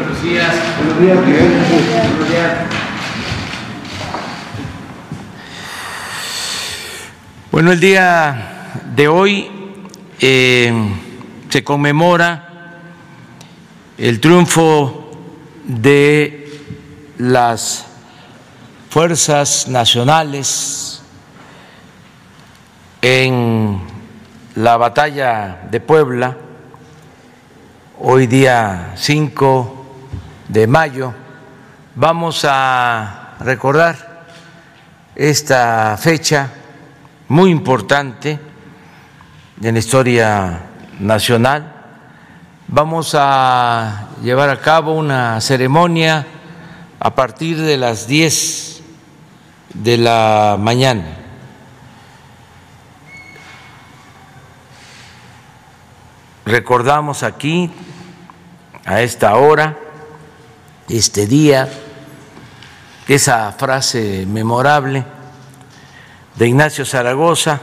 Buenos días. Buenos días. Buenos días. Bueno, el día de hoy eh, se conmemora el triunfo de las fuerzas nacionales en la batalla de Puebla, hoy día 5 de mayo, vamos a recordar esta fecha muy importante en la historia nacional. Vamos a llevar a cabo una ceremonia a partir de las 10 de la mañana recordamos aquí a esta hora, este día, esa frase memorable de Ignacio Zaragoza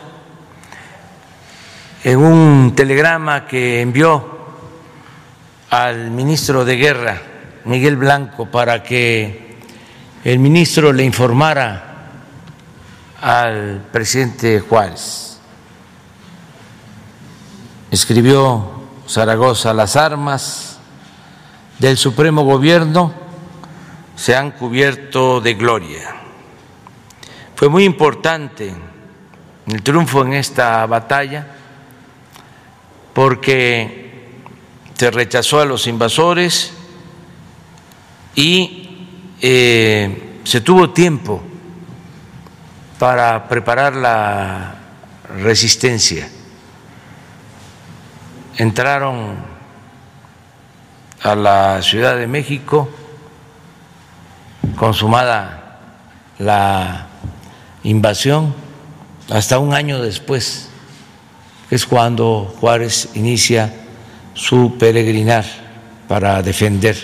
en un telegrama que envió al ministro de Guerra, Miguel Blanco, para que el ministro le informara al presidente Juárez. Escribió Zaragoza, las armas del Supremo Gobierno se han cubierto de gloria. Fue muy importante el triunfo en esta batalla porque se rechazó a los invasores y eh, se tuvo tiempo para preparar la resistencia entraron a la Ciudad de México consumada la invasión hasta un año después, es cuando Juárez inicia su peregrinar para defender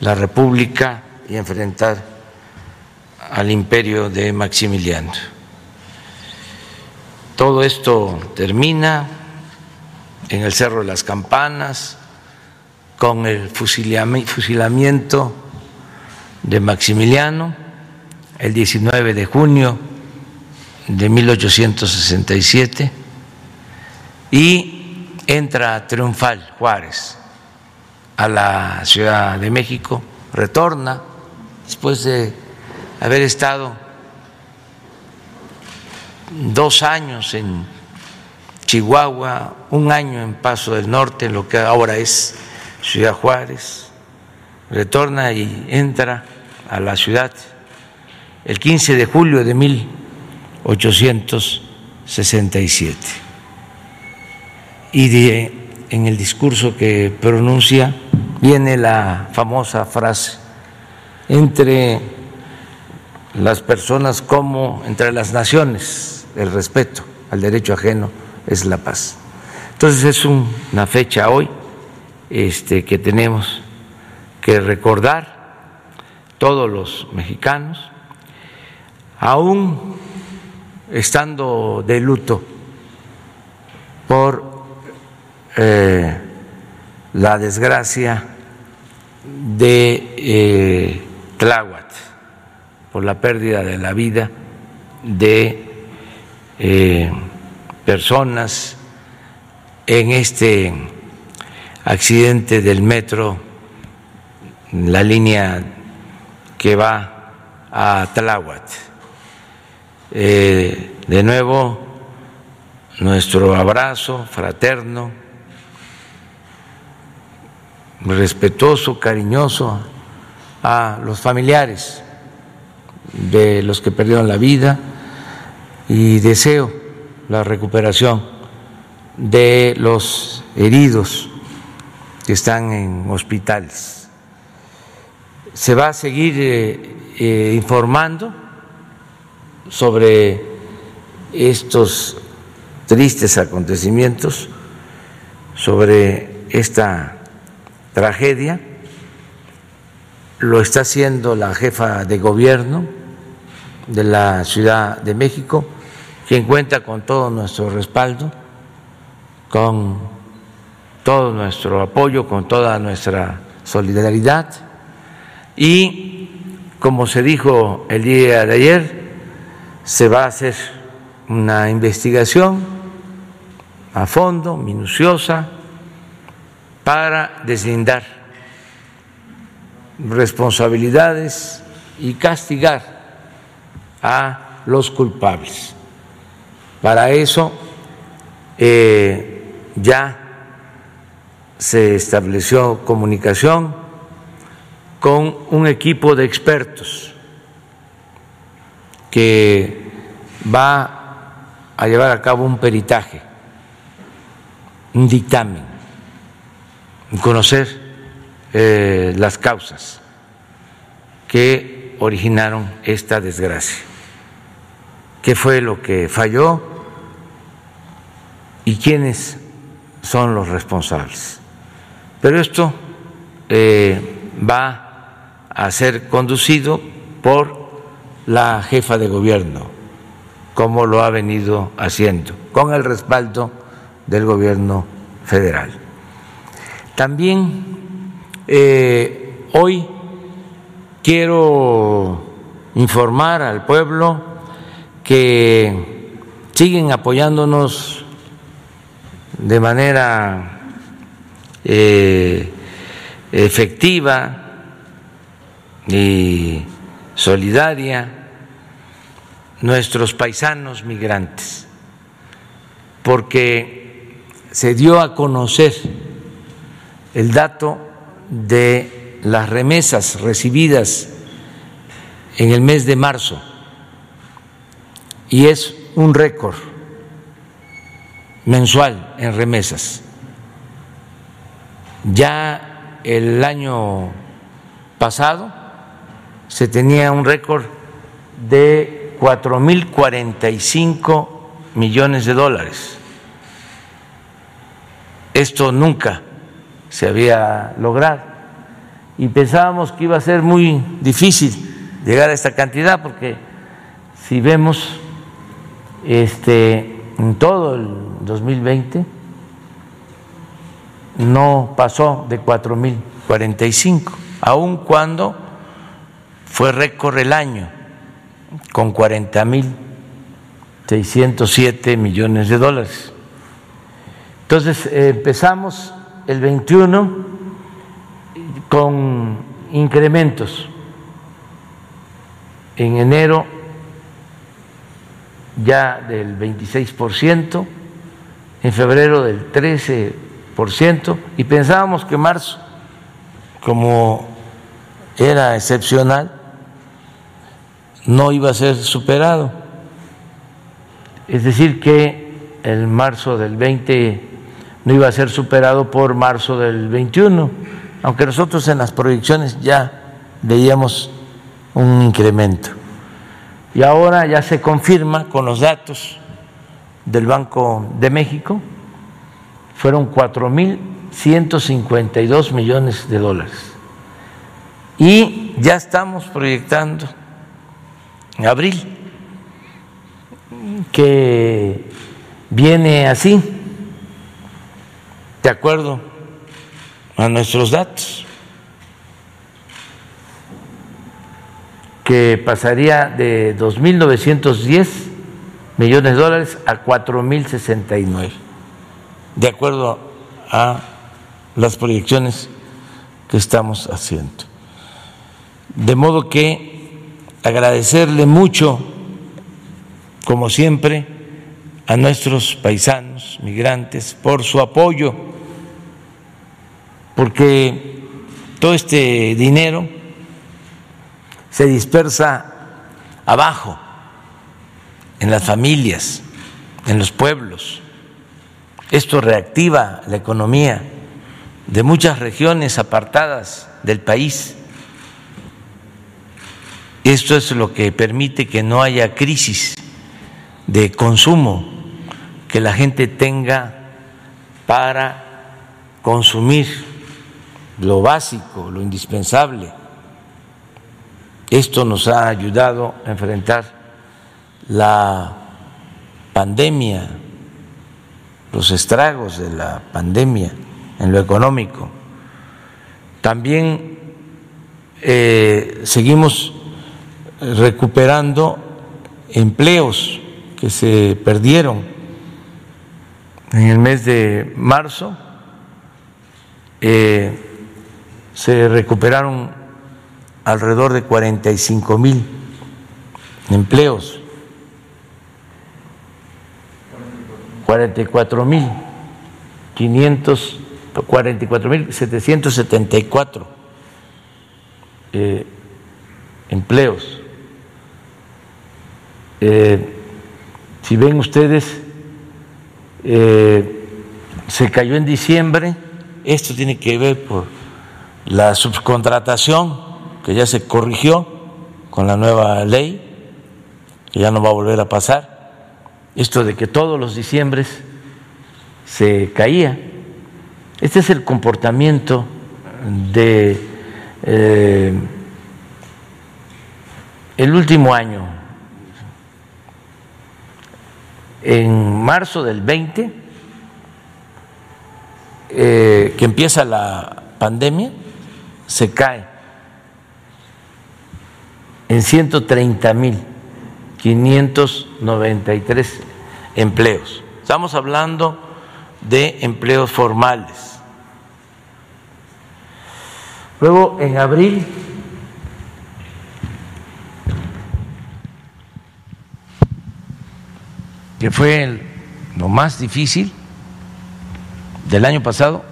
la República y enfrentar al imperio de Maximiliano. Todo esto termina en el Cerro de las Campanas, con el fusilamiento de Maximiliano el 19 de junio de 1867 y entra triunfal Juárez a la Ciudad de México, retorna después de haber estado dos años en Chihuahua, un año en Paso del Norte, lo que ahora es Ciudad Juárez, retorna y entra a la ciudad el 15 de julio de 1867. Y en el discurso que pronuncia viene la famosa frase, entre las personas como entre las naciones, el respeto al derecho ajeno es la paz. Entonces es una fecha hoy este, que tenemos que recordar todos los mexicanos, aún estando de luto por eh, la desgracia de eh, Tláhuac, por la pérdida de la vida de eh, personas en este accidente del metro, la línea que va a Tláhuac. Eh, de nuevo, nuestro abrazo fraterno, respetuoso, cariñoso a los familiares de los que perdieron la vida y deseo la recuperación de los heridos que están en hospitales. Se va a seguir eh, eh, informando sobre estos tristes acontecimientos, sobre esta tragedia. Lo está haciendo la jefa de gobierno de la Ciudad de México quien cuenta con todo nuestro respaldo, con todo nuestro apoyo, con toda nuestra solidaridad y, como se dijo el día de ayer, se va a hacer una investigación a fondo, minuciosa, para deslindar responsabilidades y castigar a los culpables. Para eso eh, ya se estableció comunicación con un equipo de expertos que va a llevar a cabo un peritaje, un dictamen, conocer eh, las causas que originaron esta desgracia, qué fue lo que falló y quiénes son los responsables. Pero esto eh, va a ser conducido por la jefa de gobierno, como lo ha venido haciendo, con el respaldo del gobierno federal. También eh, hoy quiero informar al pueblo que siguen apoyándonos de manera eh, efectiva y solidaria nuestros paisanos migrantes, porque se dio a conocer el dato de las remesas recibidas en el mes de marzo y es un récord mensual en remesas. Ya el año pasado se tenía un récord de 4.045 millones de dólares. Esto nunca se había logrado y pensábamos que iba a ser muy difícil llegar a esta cantidad porque si vemos este en todo el 2020 no pasó de 4.045, aun cuando fue récord el año con 40.607 millones de dólares. Entonces empezamos el 21 con incrementos. En enero ya del 26%, en febrero del 13%, y pensábamos que marzo, como era excepcional, no iba a ser superado. Es decir, que el marzo del 20 no iba a ser superado por marzo del 21, aunque nosotros en las proyecciones ya veíamos un incremento. Y ahora ya se confirma con los datos del Banco de México fueron 4.152 millones de dólares. Y ya estamos proyectando en abril que viene así, de acuerdo a nuestros datos, que pasaría de 2.910 millones de dólares a 4.069 de acuerdo a las proyecciones que estamos haciendo. De modo que agradecerle mucho, como siempre, a nuestros paisanos migrantes por su apoyo, porque todo este dinero se dispersa abajo, en las familias, en los pueblos esto reactiva la economía de muchas regiones apartadas del país. Esto es lo que permite que no haya crisis de consumo, que la gente tenga para consumir lo básico, lo indispensable. Esto nos ha ayudado a enfrentar la pandemia los estragos de la pandemia en lo económico. también eh, seguimos recuperando empleos que se perdieron en el mes de marzo. Eh, se recuperaron alrededor de 45 mil empleos, 44 mil 544 mil 774 eh, empleos. Eh, si ven ustedes, eh, se cayó en diciembre, esto tiene que ver por la subcontratación que ya se corrigió con la nueva ley, que ya no va a volver a pasar, esto de que todos los diciembres se caía. Este es el comportamiento de eh, el último año. En marzo del 20, eh, que empieza la pandemia, se cae en 130 mil 593 empleos. Estamos hablando de empleos formales. Luego, en abril, que fue lo más difícil del año pasado,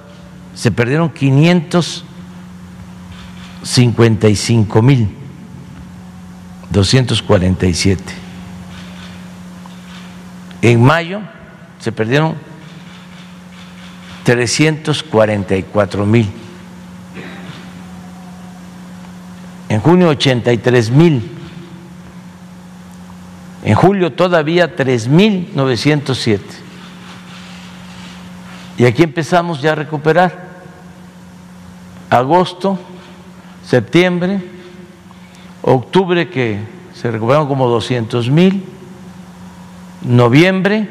se perdieron 555 mil 247. En mayo se perdieron 344 mil. En junio 83 mil. En julio todavía 3.907. Y aquí empezamos ya a recuperar. Agosto septiembre, octubre que se recuperaron como 200 mil, noviembre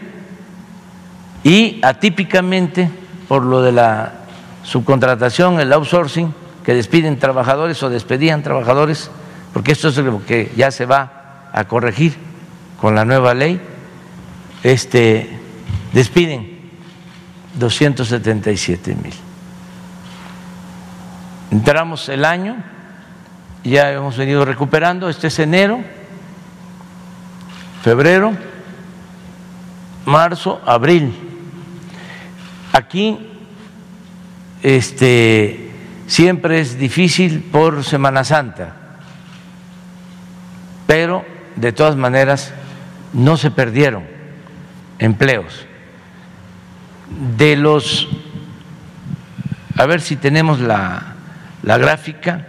y atípicamente por lo de la subcontratación, el outsourcing, que despiden trabajadores o despedían trabajadores, porque esto es lo que ya se va a corregir con la nueva ley, este, despiden 277 mil. Entramos el año, ya hemos venido recuperando, este es enero, febrero, marzo, abril. Aquí este, siempre es difícil por Semana Santa, pero de todas maneras no se perdieron empleos. De los, a ver si tenemos la la gráfica,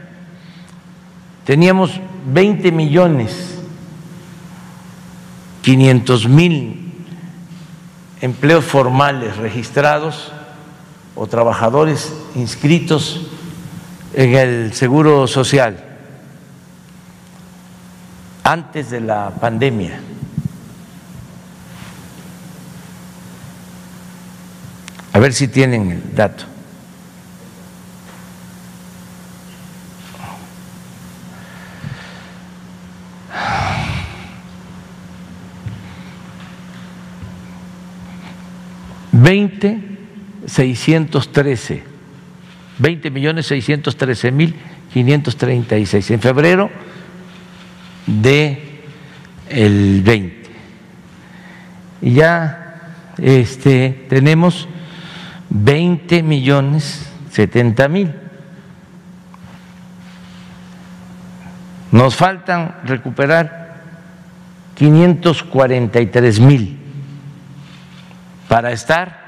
teníamos 20 millones 500 mil empleos formales registrados o trabajadores inscritos en el Seguro Social antes de la pandemia. A ver si tienen el dato. 20 613, 20 millones 613 mil 536 en febrero de el 20. Y ya este, tenemos 20 millones 70 mil. Nos faltan recuperar 543 mil para estar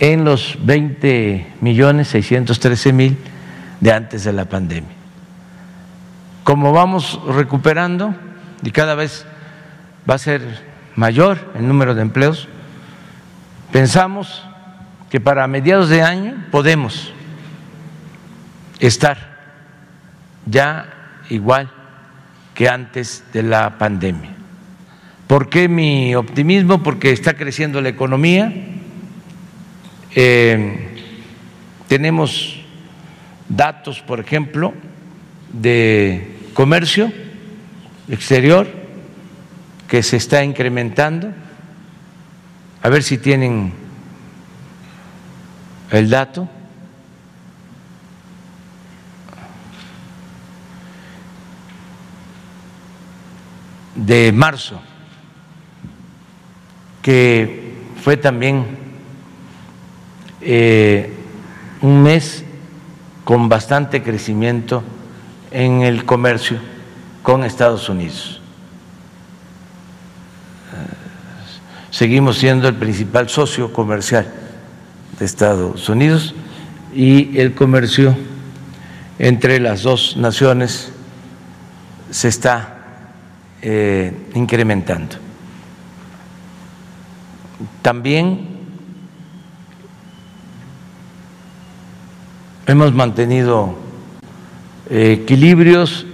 en los 20 millones 613 mil de antes de la pandemia. Como vamos recuperando y cada vez va a ser mayor el número de empleos, pensamos que para mediados de año podemos estar ya igual que antes de la pandemia. ¿Por qué mi optimismo? Porque está creciendo la economía, eh, tenemos datos, por ejemplo, de comercio exterior que se está incrementando. A ver si tienen el dato. de marzo, que fue también eh, un mes con bastante crecimiento en el comercio con Estados Unidos. Seguimos siendo el principal socio comercial de Estados Unidos y el comercio entre las dos naciones se está eh, incrementando. También hemos mantenido eh, equilibrios,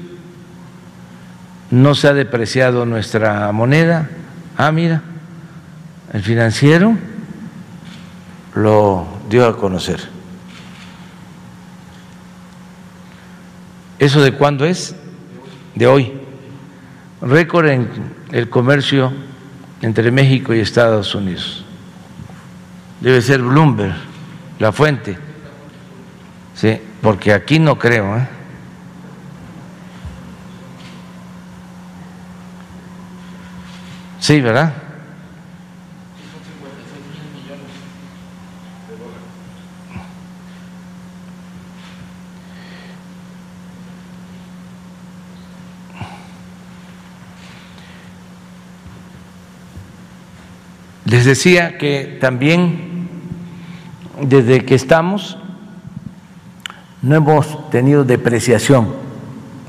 no se ha depreciado nuestra moneda. Ah, mira, el financiero lo dio a conocer. ¿Eso de cuándo es? De hoy. Récord en el comercio entre México y Estados Unidos. Debe ser Bloomberg, la fuente. Sí, porque aquí no creo. ¿eh? Sí, ¿verdad? Les decía que también desde que estamos no hemos tenido depreciación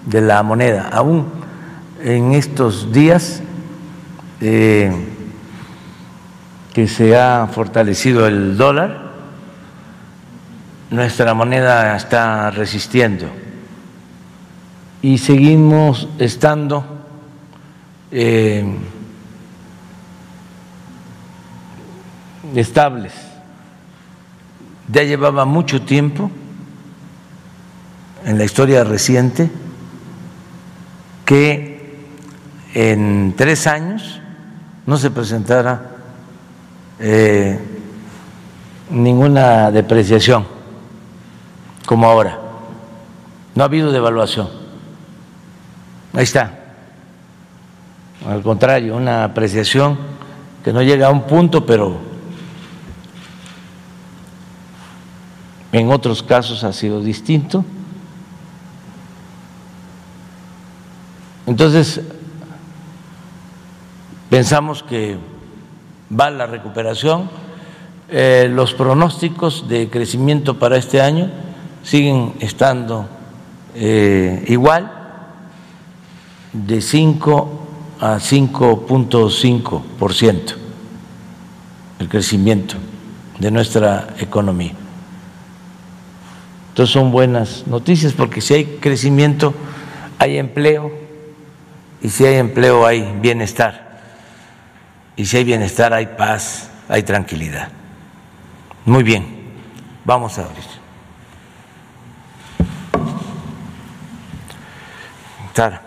de la moneda. Aún en estos días eh, que se ha fortalecido el dólar, nuestra moneda está resistiendo y seguimos estando eh, estables. Ya llevaba mucho tiempo en la historia reciente que en tres años no se presentara eh, ninguna depreciación como ahora. No ha habido devaluación. Ahí está. Al contrario, una apreciación que no llega a un punto, pero en otros casos ha sido distinto. Entonces, pensamos que va la recuperación. Eh, los pronósticos de crecimiento para este año siguen estando eh, igual, de 5 a 5.5 por ciento el crecimiento de nuestra economía. Entonces son buenas noticias porque si hay crecimiento hay empleo, y si hay empleo hay bienestar. Y si hay bienestar hay paz, hay tranquilidad. Muy bien, vamos a abrir. Sara.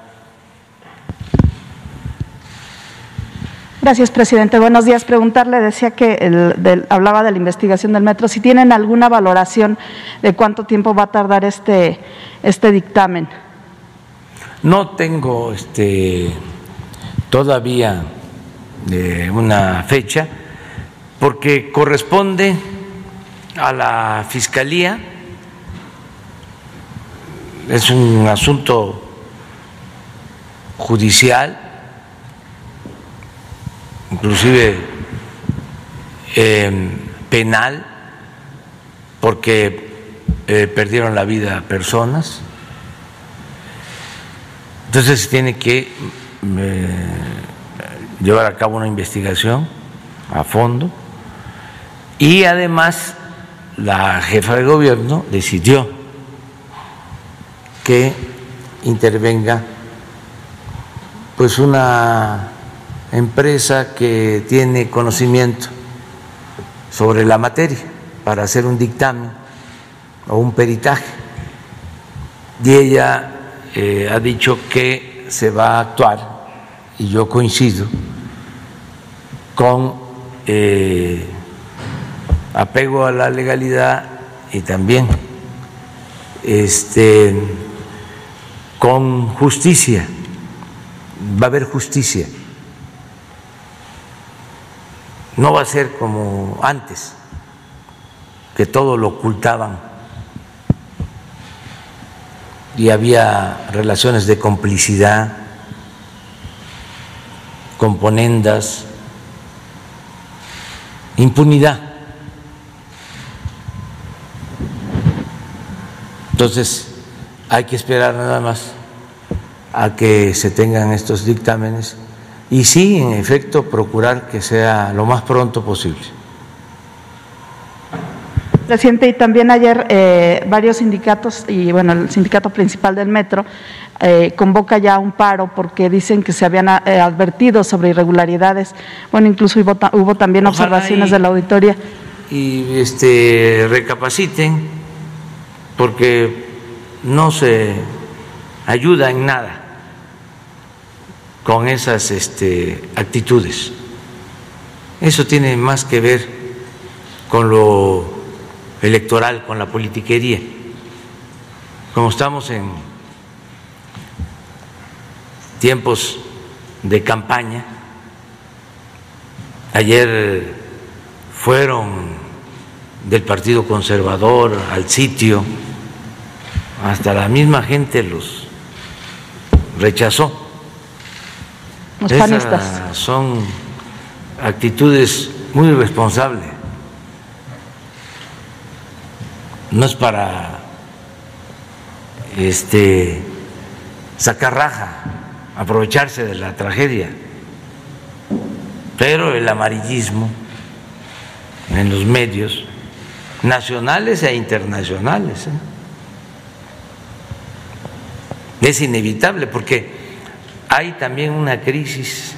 Gracias, presidente. Buenos días. Preguntarle, decía que el, hablaba de la investigación del metro, si tienen alguna valoración de cuánto tiempo va a tardar este, este dictamen. No tengo este, todavía eh, una fecha porque corresponde a la Fiscalía, es un asunto judicial, inclusive em, penal, porque eh, perdieron la vida personas entonces se tiene que eh, llevar a cabo una investigación a fondo y además la jefa de gobierno decidió que intervenga pues una empresa que tiene conocimiento sobre la materia para hacer un dictamen o un peritaje. Y ella eh, ha dicho que se va a actuar, y yo coincido, con eh, apego a la legalidad y también este, con justicia. Va a haber justicia. No va a ser como antes, que todo lo ocultaban y había relaciones de complicidad, componendas, impunidad. Entonces, hay que esperar nada más a que se tengan estos dictámenes y sí, en efecto, procurar que sea lo más pronto posible. Presidente, y también ayer eh, varios sindicatos, y bueno, el sindicato principal del metro, eh, convoca ya un paro porque dicen que se habían eh, advertido sobre irregularidades. Bueno, incluso hubo, hubo también observaciones de la auditoría. Y este, recapaciten, porque no se ayuda en nada con esas este, actitudes. Eso tiene más que ver con lo electoral, con la politiquería. Como estamos en tiempos de campaña, ayer fueron del Partido Conservador al sitio, hasta la misma gente los rechazó esas son actitudes muy irresponsables. No es para este sacar raja, aprovecharse de la tragedia, pero el amarillismo en los medios nacionales e internacionales ¿eh? es inevitable porque hay también una crisis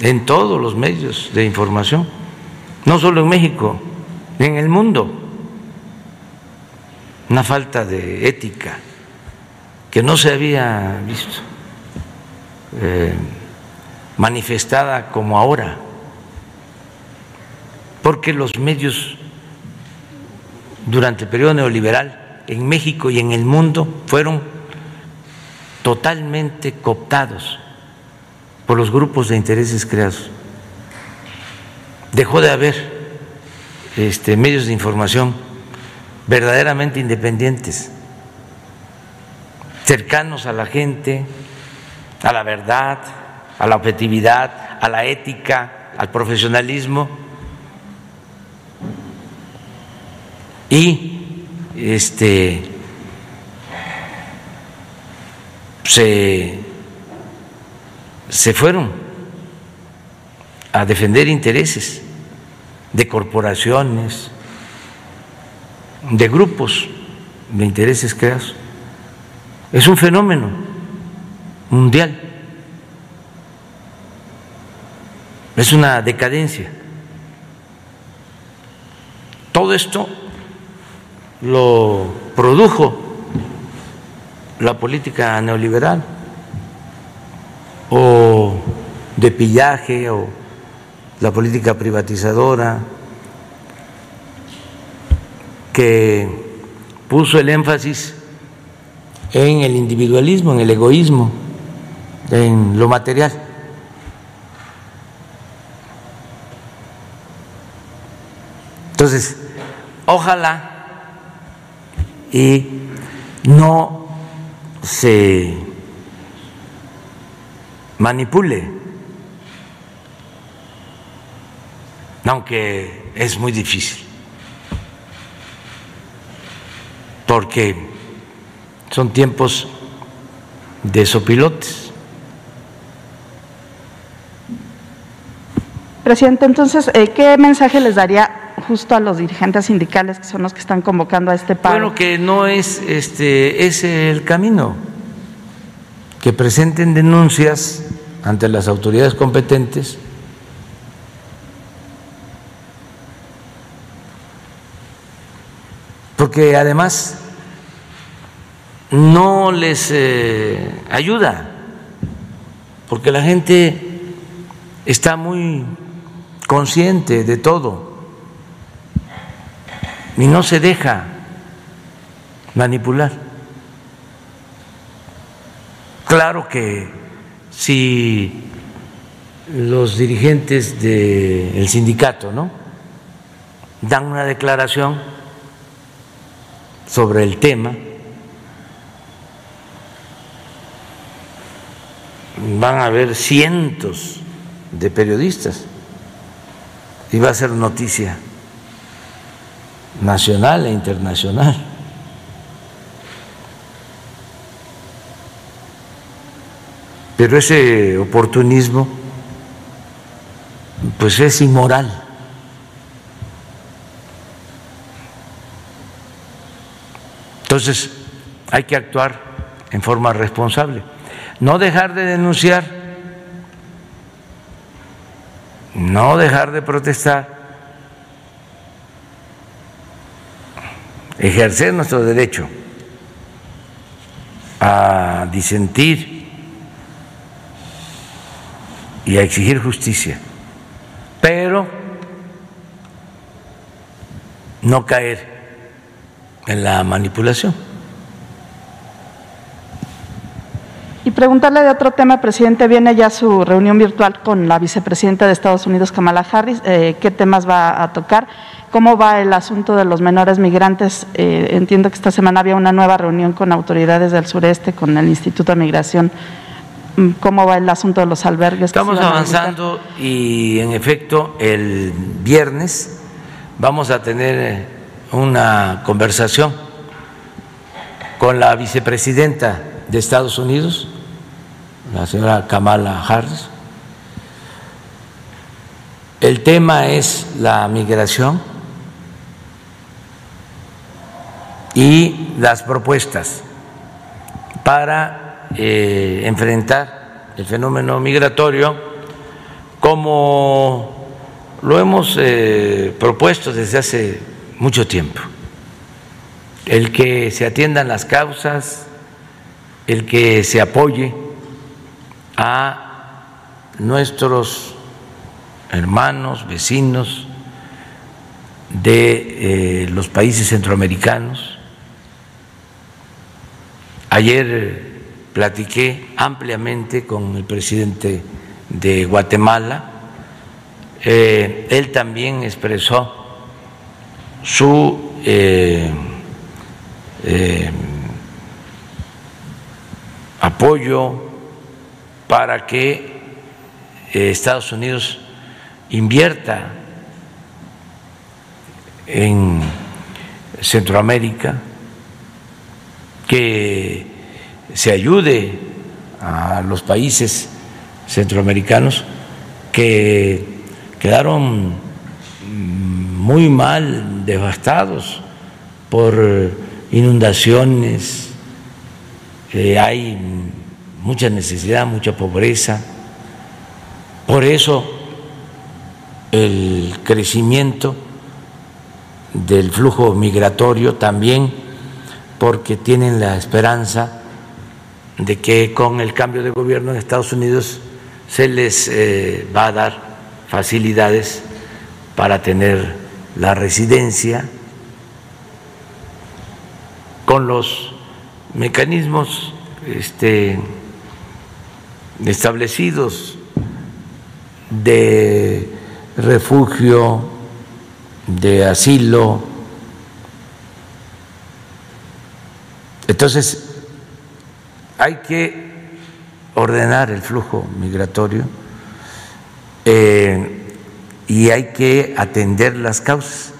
en todos los medios de información, no solo en México, en el mundo, una falta de ética que no se había visto eh, manifestada como ahora, porque los medios durante el periodo neoliberal en México y en el mundo fueron totalmente cooptados por los grupos de intereses creados. Dejó de haber este, medios de información verdaderamente independientes, cercanos a la gente, a la verdad, a la objetividad, a la ética, al profesionalismo. Y este se, se fueron a defender intereses de corporaciones, de grupos de intereses creados. Es un fenómeno mundial. Es una decadencia. Todo esto lo produjo la política neoliberal o de pillaje o la política privatizadora que puso el énfasis en el individualismo, en el egoísmo, en lo material. Entonces, ojalá y no se manipule, aunque es muy difícil, porque son tiempos de sopilotes. Presidente, entonces, eh, ¿qué mensaje les daría justo a los dirigentes sindicales que son los que están convocando a este paro. Bueno, que no es este es el camino. Que presenten denuncias ante las autoridades competentes porque además no les eh, ayuda, porque la gente está muy consciente de todo y no se deja manipular. Claro que si los dirigentes del sindicato ¿no? dan una declaración sobre el tema, van a haber cientos de periodistas y va a ser noticia nacional e internacional. Pero ese oportunismo pues es inmoral. Entonces hay que actuar en forma responsable. No dejar de denunciar, no dejar de protestar, ejercer nuestro derecho a disentir y a exigir justicia, pero no caer en la manipulación. Y preguntarle de otro tema, presidente, viene ya su reunión virtual con la vicepresidenta de Estados Unidos, Kamala Harris. Eh, ¿Qué temas va a tocar? ¿Cómo va el asunto de los menores migrantes? Eh, entiendo que esta semana había una nueva reunión con autoridades del sureste, con el Instituto de Migración. Mm, ¿Cómo va el asunto de los albergues? Estamos avanzando y, en efecto, el viernes vamos a tener una conversación con la vicepresidenta de Estados Unidos, la señora Kamala Harris. El tema es la migración y las propuestas para eh, enfrentar el fenómeno migratorio como lo hemos eh, propuesto desde hace mucho tiempo. El que se atiendan las causas, el que se apoye a nuestros hermanos, vecinos de eh, los países centroamericanos. Ayer platiqué ampliamente con el presidente de Guatemala. Eh, él también expresó su eh, apoyo para que eh, Estados Unidos invierta en Centroamérica, que se ayude a los países centroamericanos que quedaron muy mal devastados por inundaciones, hay mucha necesidad, mucha pobreza. Por eso el crecimiento del flujo migratorio también, porque tienen la esperanza de que con el cambio de gobierno en Estados Unidos se les eh, va a dar facilidades para tener la residencia con los mecanismos este, establecidos de refugio, de asilo. Entonces, hay que ordenar el flujo migratorio eh, y hay que atender las causas.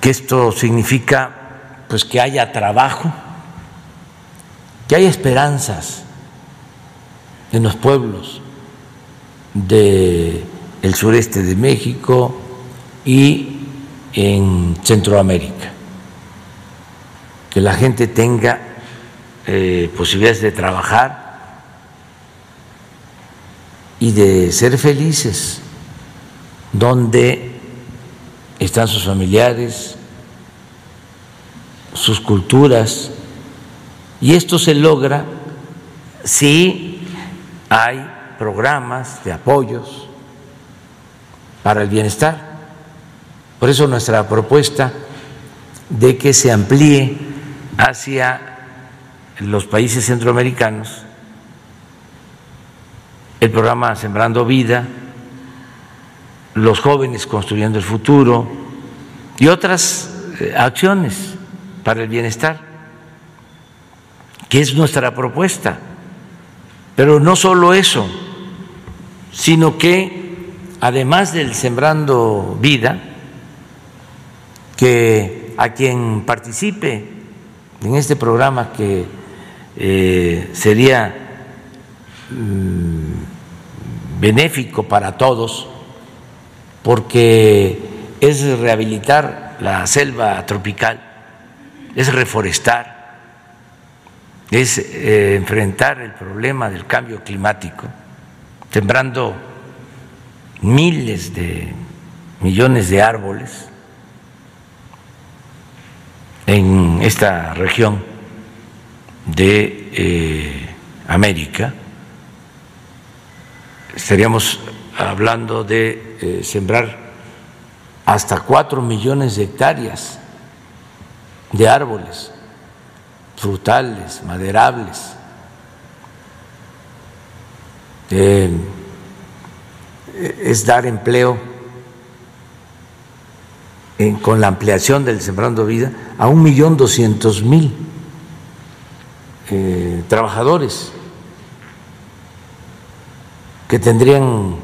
Que esto significa pues que haya trabajo, que haya esperanzas en los pueblos del sureste de México y en Centroamérica, que la gente tenga eh, posibilidades de trabajar y de ser felices donde están sus familiares, sus culturas, y esto se logra si hay programas de apoyos para el bienestar. Por eso nuestra propuesta de que se amplíe hacia los países centroamericanos el programa Sembrando Vida, los jóvenes construyendo el futuro y otras eh, acciones para el bienestar, que es nuestra propuesta. Pero no solo eso, sino que además del Sembrando Vida, que a quien participe en este programa que eh, sería mm, benéfico para todos, porque es rehabilitar la selva tropical, es reforestar, es eh, enfrentar el problema del cambio climático, sembrando miles de millones de árboles en esta región de eh, América. Estaríamos hablando de eh, sembrar hasta cuatro millones de hectáreas de árboles frutales, maderables. Eh, es dar empleo con la ampliación del Sembrando Vida a un millón doscientos mil eh, trabajadores que tendrían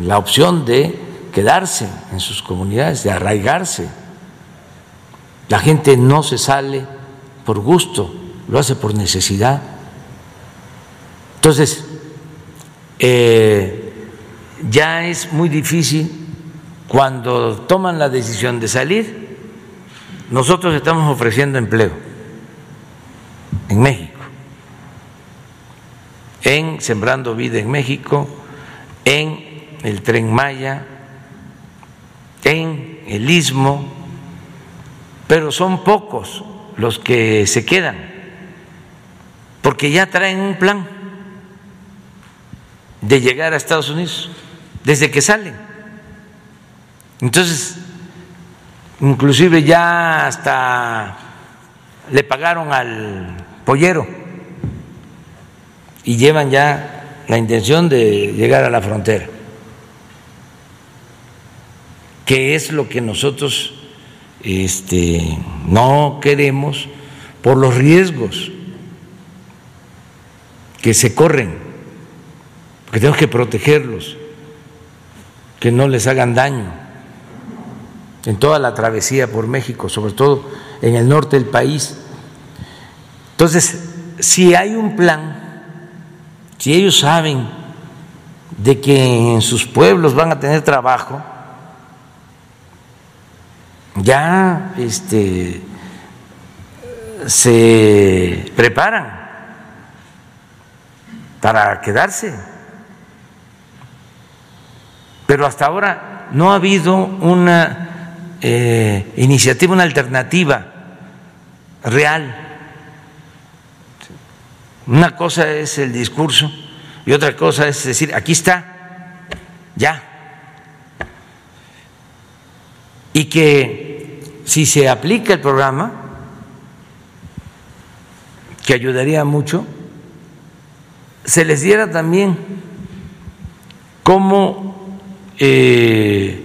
la opción de quedarse en sus comunidades, de arraigarse. La gente no se sale por gusto, lo hace por necesidad. Entonces, eh, ya es muy difícil cuando toman la decisión de salir, nosotros estamos ofreciendo empleo en México, en Sembrando Vida en México, en el tren Maya, en el istmo, pero son pocos los que se quedan, porque ya traen un plan de llegar a Estados Unidos desde que salen. Entonces, inclusive ya hasta le pagaron al pollero y llevan ya la intención de llegar a la frontera que es lo que nosotros este, no queremos por los riesgos que se corren, porque tenemos que protegerlos, que no les hagan daño en toda la travesía por México, sobre todo en el norte del país. Entonces, si hay un plan, si ellos saben de que en sus pueblos van a tener trabajo, ya este, se preparan para quedarse. Pero hasta ahora no ha habido una eh, iniciativa, una alternativa real. Una cosa es el discurso y otra cosa es decir, aquí está, ya y que si se aplica el programa, que ayudaría mucho, se les diera también como eh,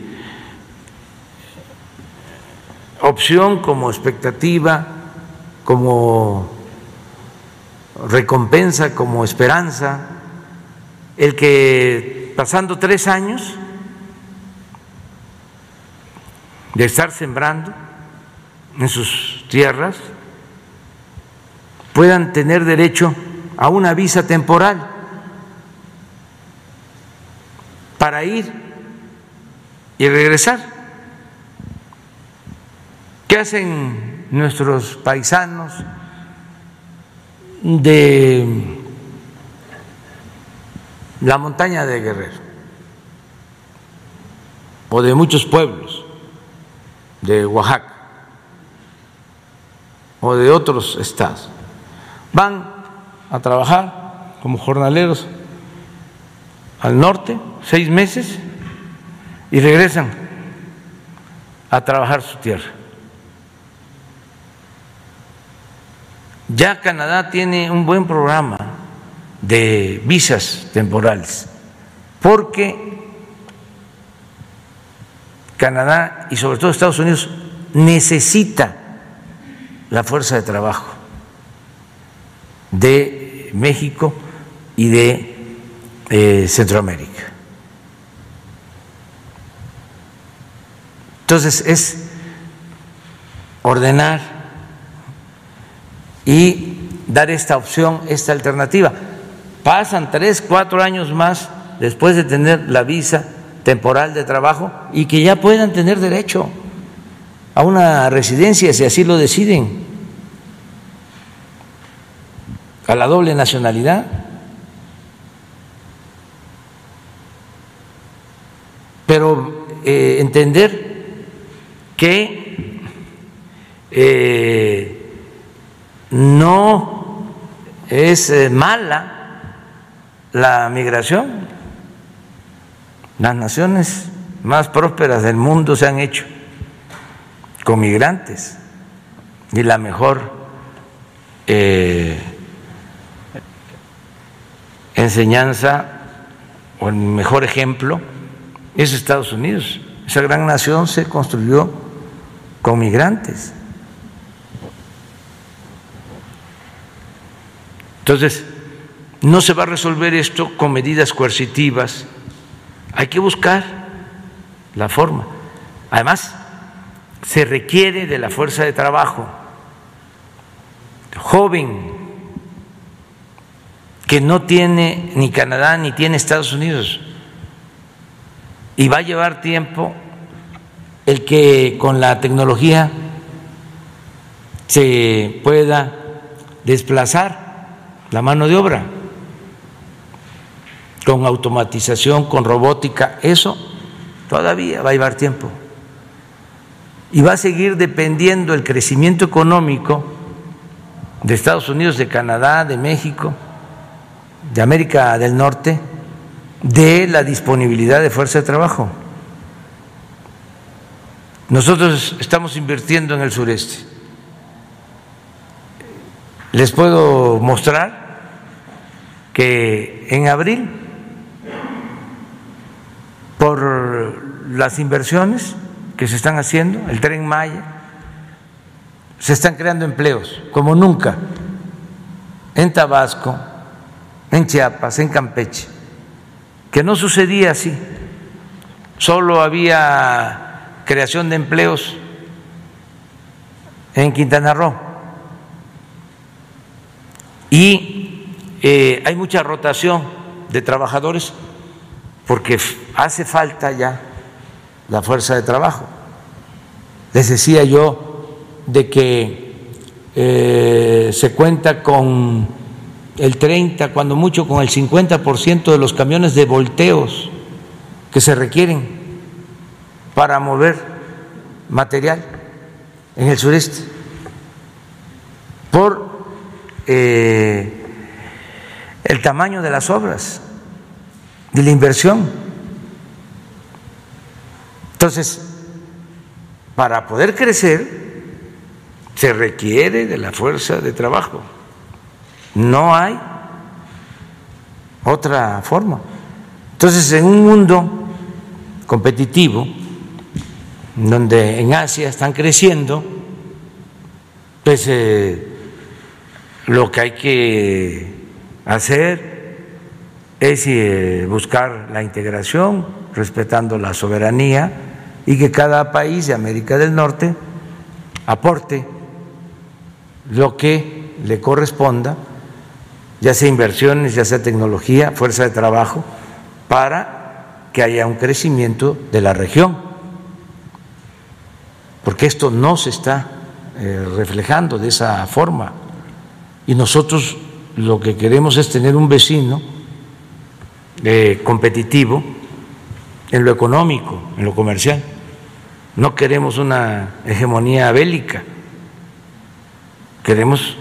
opción, como expectativa, como recompensa, como esperanza, el que pasando tres años de estar sembrando en sus tierras puedan tener derecho a una visa temporal para ir y regresar. ¿Qué hacen nuestros paisanos de la montaña de Guerrero o de muchos pueblos? de Oaxaca o de otros estados. Van a trabajar como jornaleros al norte seis meses y regresan a trabajar su tierra. Ya Canadá tiene un buen programa de visas temporales, porque Canadá y sobre todo Estados Unidos necesita la fuerza de trabajo de México y de eh, Centroamérica. Entonces es ordenar y dar esta opción, esta alternativa. Pasan tres, cuatro años más después de tener la visa temporal de trabajo y que ya puedan tener derecho a una residencia si así lo deciden, a la doble nacionalidad. Pero eh, entender que eh, no es eh, mala la migración. Las naciones más prósperas del mundo se han hecho con migrantes y la mejor eh, enseñanza o el mejor ejemplo es Estados Unidos. Esa gran nación se construyó con migrantes. Entonces, no se va a resolver esto con medidas coercitivas, hay que buscar la forma. Además, se requiere de la fuerza de trabajo joven que no tiene ni Canadá ni tiene Estados Unidos. Y va a llevar tiempo el que con la tecnología se pueda desplazar la mano de obra con automatización, con robótica, eso todavía va a llevar tiempo. Y va a seguir dependiendo el crecimiento económico de Estados Unidos, de Canadá, de México, de América del Norte, de la disponibilidad de fuerza de trabajo. Nosotros estamos invirtiendo en el sureste. Les puedo mostrar que en abril por las inversiones que se están haciendo, el tren Maya, se están creando empleos como nunca en Tabasco, en Chiapas, en Campeche, que no sucedía así. Solo había creación de empleos en Quintana Roo. Y eh, hay mucha rotación de trabajadores porque hace falta ya la fuerza de trabajo. Les decía yo de que eh, se cuenta con el 30, cuando mucho con el 50% de los camiones de volteos que se requieren para mover material en el sureste por eh, el tamaño de las obras de la inversión. Entonces, para poder crecer se requiere de la fuerza de trabajo. No hay otra forma. Entonces, en un mundo competitivo, donde en Asia están creciendo, pues eh, lo que hay que hacer es eh, buscar la integración, respetando la soberanía y que cada país de América del Norte aporte lo que le corresponda, ya sea inversiones, ya sea tecnología, fuerza de trabajo, para que haya un crecimiento de la región. Porque esto no se está eh, reflejando de esa forma. Y nosotros lo que queremos es tener un vecino competitivo en lo económico, en lo comercial. no queremos una hegemonía bélica, queremos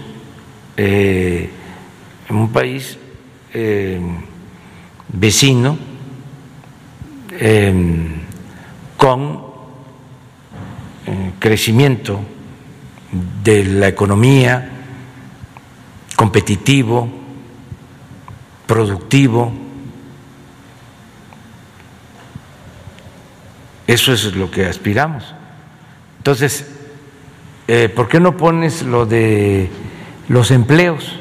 eh, un país eh, vecino eh, con crecimiento de la economía, competitivo, productivo. Eso es lo que aspiramos. Entonces, eh, ¿por qué no pones lo de los empleos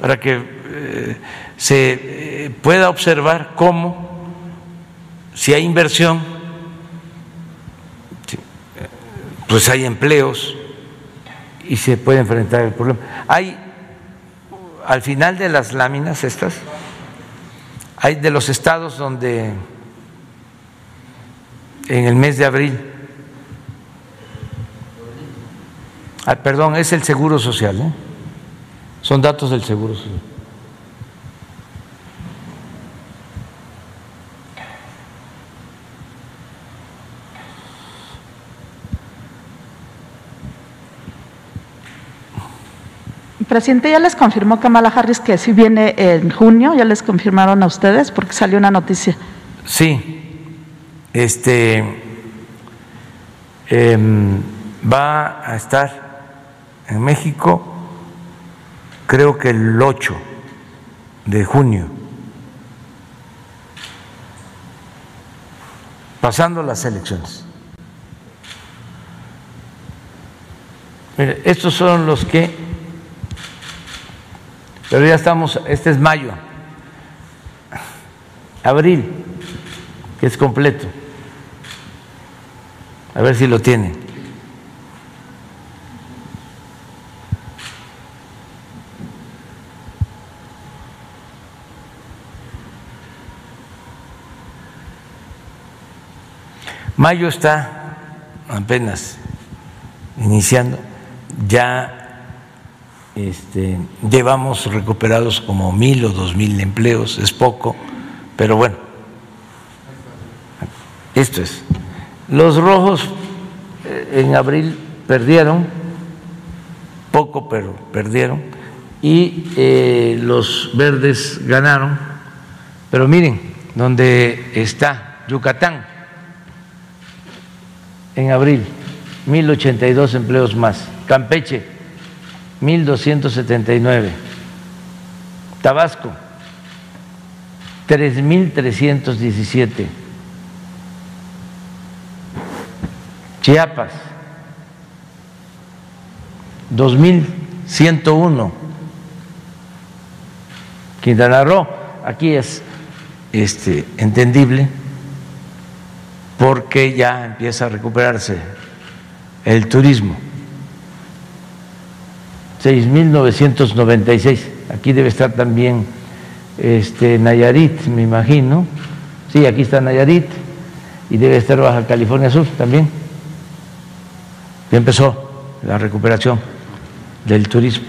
para que eh, se eh, pueda observar cómo, si hay inversión, pues hay empleos y se puede enfrentar el problema. Hay, al final de las láminas estas, hay de los estados donde en el mes de abril, ah, perdón, es el Seguro Social, ¿eh? son datos del Seguro Social. Presidente, ya les confirmó Kamala Harris que sí viene en junio, ya les confirmaron a ustedes porque salió una noticia. Sí, este em, va a estar en México, creo que el 8 de junio, pasando las elecciones. Mire, estos son los que pero ya estamos, este es mayo, abril, que es completo. A ver si lo tiene. Mayo está apenas iniciando, ya este, llevamos recuperados como mil o dos mil empleos, es poco, pero bueno, esto es. Los rojos eh, en abril perdieron, poco, pero perdieron, y eh, los verdes ganaron, pero miren, donde está Yucatán, en abril, mil ochenta y dos empleos más, Campeche, 1.279. Tabasco, 3.317. Chiapas, 2.101. Quintana Roo, aquí es este, entendible porque ya empieza a recuperarse el turismo. 6.996. Aquí debe estar también este, Nayarit, me imagino. Sí, aquí está Nayarit y debe estar Baja California Sur también. Ya empezó la recuperación del turismo.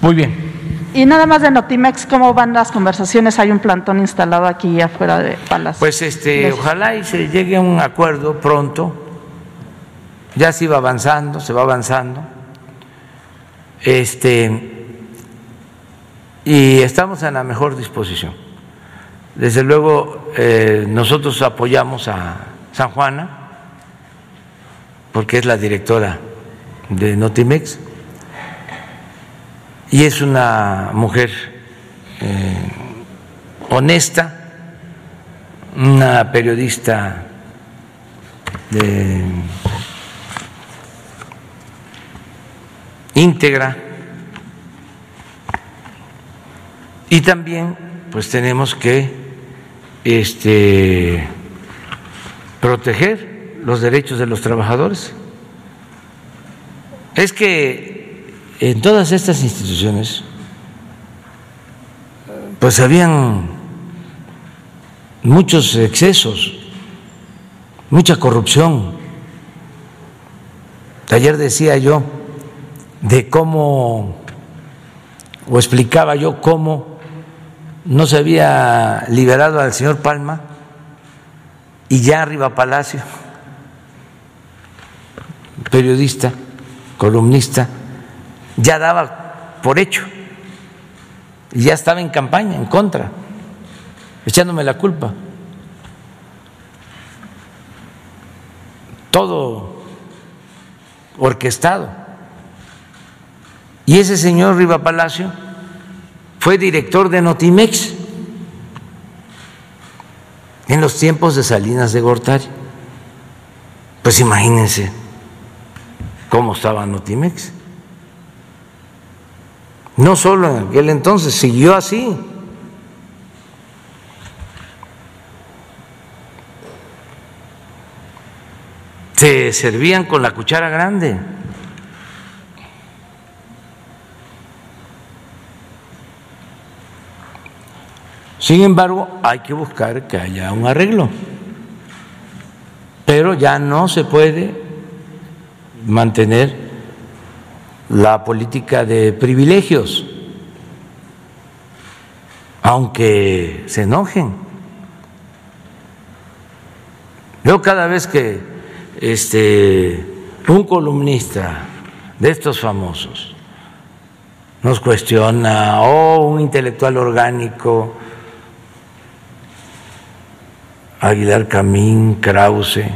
Muy bien. Y nada más de Notimex, ¿cómo van las conversaciones? Hay un plantón instalado aquí afuera de Palacio. Pues este, ojalá y se llegue a un acuerdo pronto. Ya se iba avanzando, se va avanzando este, y estamos en la mejor disposición. Desde luego, eh, nosotros apoyamos a San Juana, porque es la directora de Notimex, y es una mujer eh, honesta, una periodista de íntegra y también pues tenemos que este, proteger los derechos de los trabajadores. Es que en todas estas instituciones pues habían muchos excesos, mucha corrupción. Ayer decía yo, de cómo, o explicaba yo cómo no se había liberado al señor Palma y ya arriba Palacio periodista, columnista, ya daba por hecho y ya estaba en campaña, en contra, echándome la culpa. Todo orquestado. Y ese señor Riva Palacio fue director de Notimex en los tiempos de Salinas de Gortari. Pues imagínense cómo estaba Notimex. No solo en aquel entonces, siguió así. Se servían con la cuchara grande. Sin embargo, hay que buscar que haya un arreglo. Pero ya no se puede mantener la política de privilegios, aunque se enojen. Yo cada vez que este, un columnista de estos famosos nos cuestiona, o un intelectual orgánico, Aguilar Camín, Krause,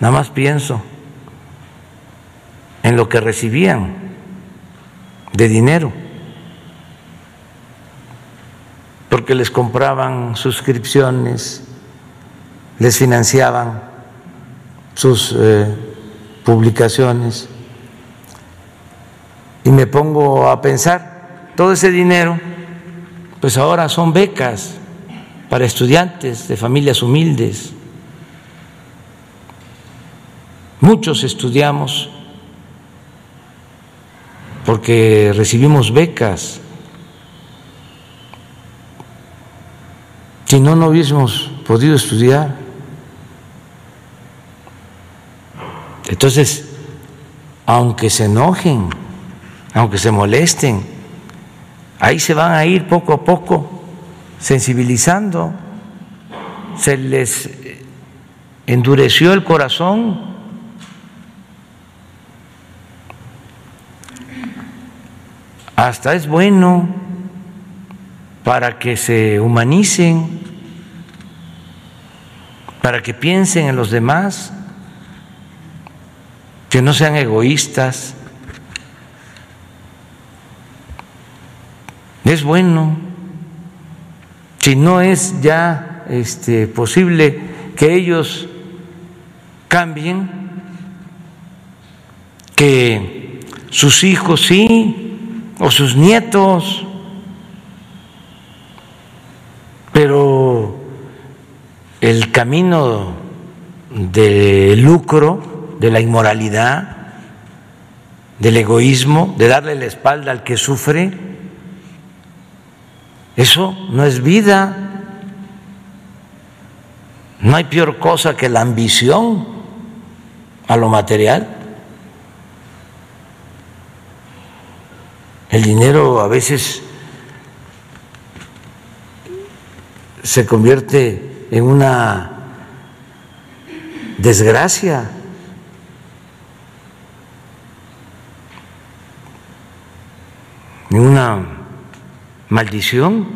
nada más pienso en lo que recibían de dinero, porque les compraban suscripciones, les financiaban sus eh, publicaciones. Y me pongo a pensar, todo ese dinero, pues ahora son becas para estudiantes de familias humildes. Muchos estudiamos porque recibimos becas. Si no, no hubiésemos podido estudiar. Entonces, aunque se enojen, aunque se molesten, ahí se van a ir poco a poco sensibilizando, se les endureció el corazón. Hasta es bueno para que se humanicen, para que piensen en los demás, que no sean egoístas. Es bueno si no es ya este, posible que ellos cambien, que sus hijos sí, o sus nietos, pero el camino de lucro, de la inmoralidad, del egoísmo, de darle la espalda al que sufre, eso no es vida. No hay peor cosa que la ambición a lo material. El dinero a veces se convierte en una desgracia. En una maldición.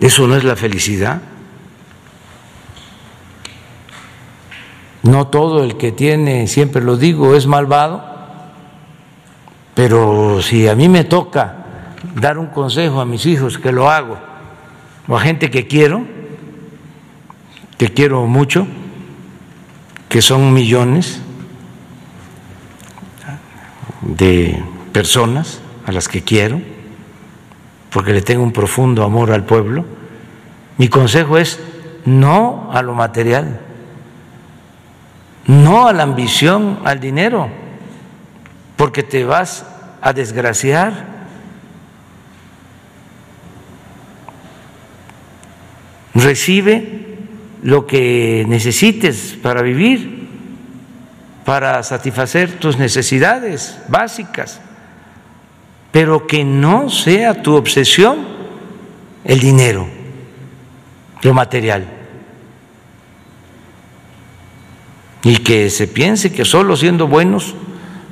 Eso no es la felicidad. No todo el que tiene, siempre lo digo, es malvado, pero si a mí me toca dar un consejo a mis hijos, que lo hago, o a gente que quiero, que quiero mucho, que son millones de personas, a las que quiero, porque le tengo un profundo amor al pueblo, mi consejo es no a lo material, no a la ambición, al dinero, porque te vas a desgraciar. Recibe lo que necesites para vivir, para satisfacer tus necesidades básicas pero que no sea tu obsesión el dinero, lo material. y que se piense que solo siendo buenos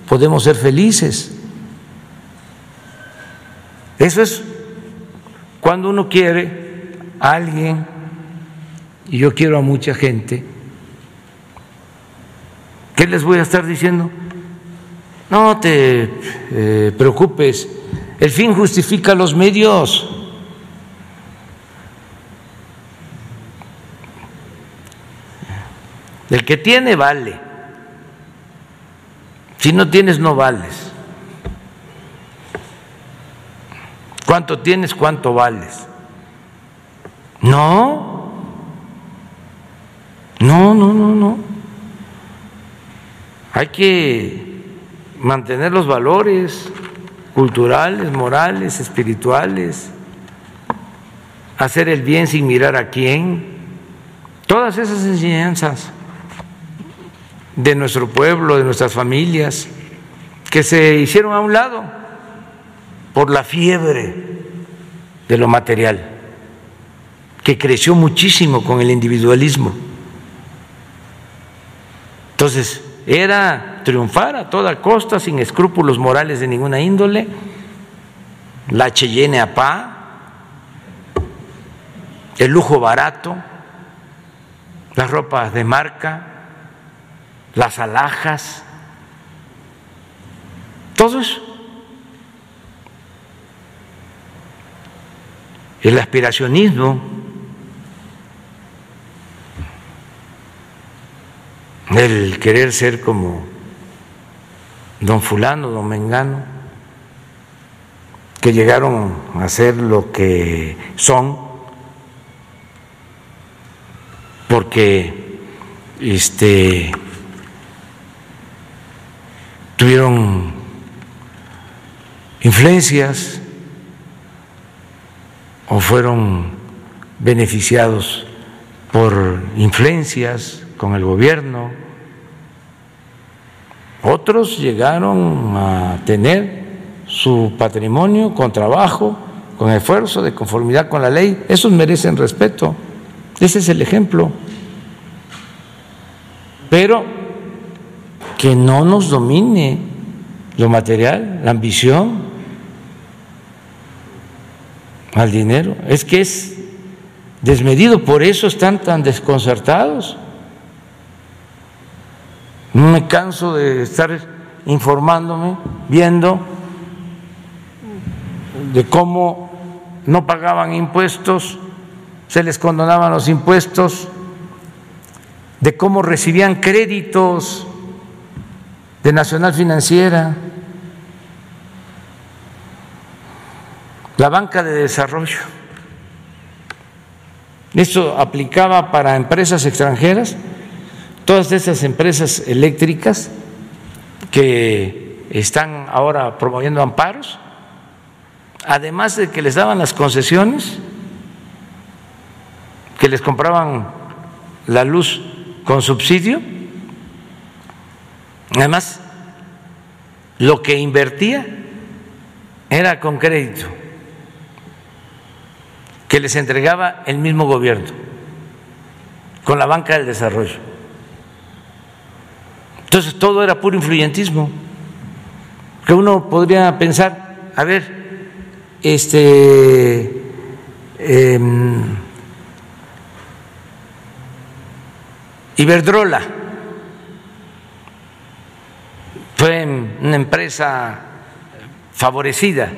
podemos ser felices. Eso es cuando uno quiere a alguien, y yo quiero a mucha gente, ¿qué les voy a estar diciendo? No te eh, preocupes, el fin justifica los medios. El que tiene vale. Si no tienes, no vales. ¿Cuánto tienes? ¿Cuánto vales? No. No, no, no, no. Hay que mantener los valores culturales, morales, espirituales, hacer el bien sin mirar a quién. Todas esas enseñanzas de nuestro pueblo, de nuestras familias, que se hicieron a un lado por la fiebre de lo material, que creció muchísimo con el individualismo. Entonces, era triunfar a toda costa, sin escrúpulos morales de ninguna índole, la Cheyenne a pa, el lujo barato, las ropas de marca, las alhajas, todo eso. El aspiracionismo, el querer ser como don fulano, don Mengano, que llegaron a ser lo que son, porque este tuvieron influencias o fueron beneficiados por influencias con el gobierno. Otros llegaron a tener su patrimonio con trabajo, con esfuerzo, de conformidad con la ley. Esos merecen respeto. Ese es el ejemplo. Pero que no nos domine lo material, la ambición al dinero. Es que es desmedido, por eso están tan desconcertados. No me canso de estar informándome, viendo de cómo no pagaban impuestos, se les condonaban los impuestos, de cómo recibían créditos de Nacional Financiera, la banca de desarrollo. Esto aplicaba para empresas extranjeras, todas esas empresas eléctricas que están ahora promoviendo amparos, además de que les daban las concesiones, que les compraban la luz con subsidio, Además, lo que invertía era con crédito que les entregaba el mismo gobierno con la banca del desarrollo. Entonces todo era puro influyentismo. Que uno podría pensar, a ver, este em, Iberdrola fue una empresa favorecida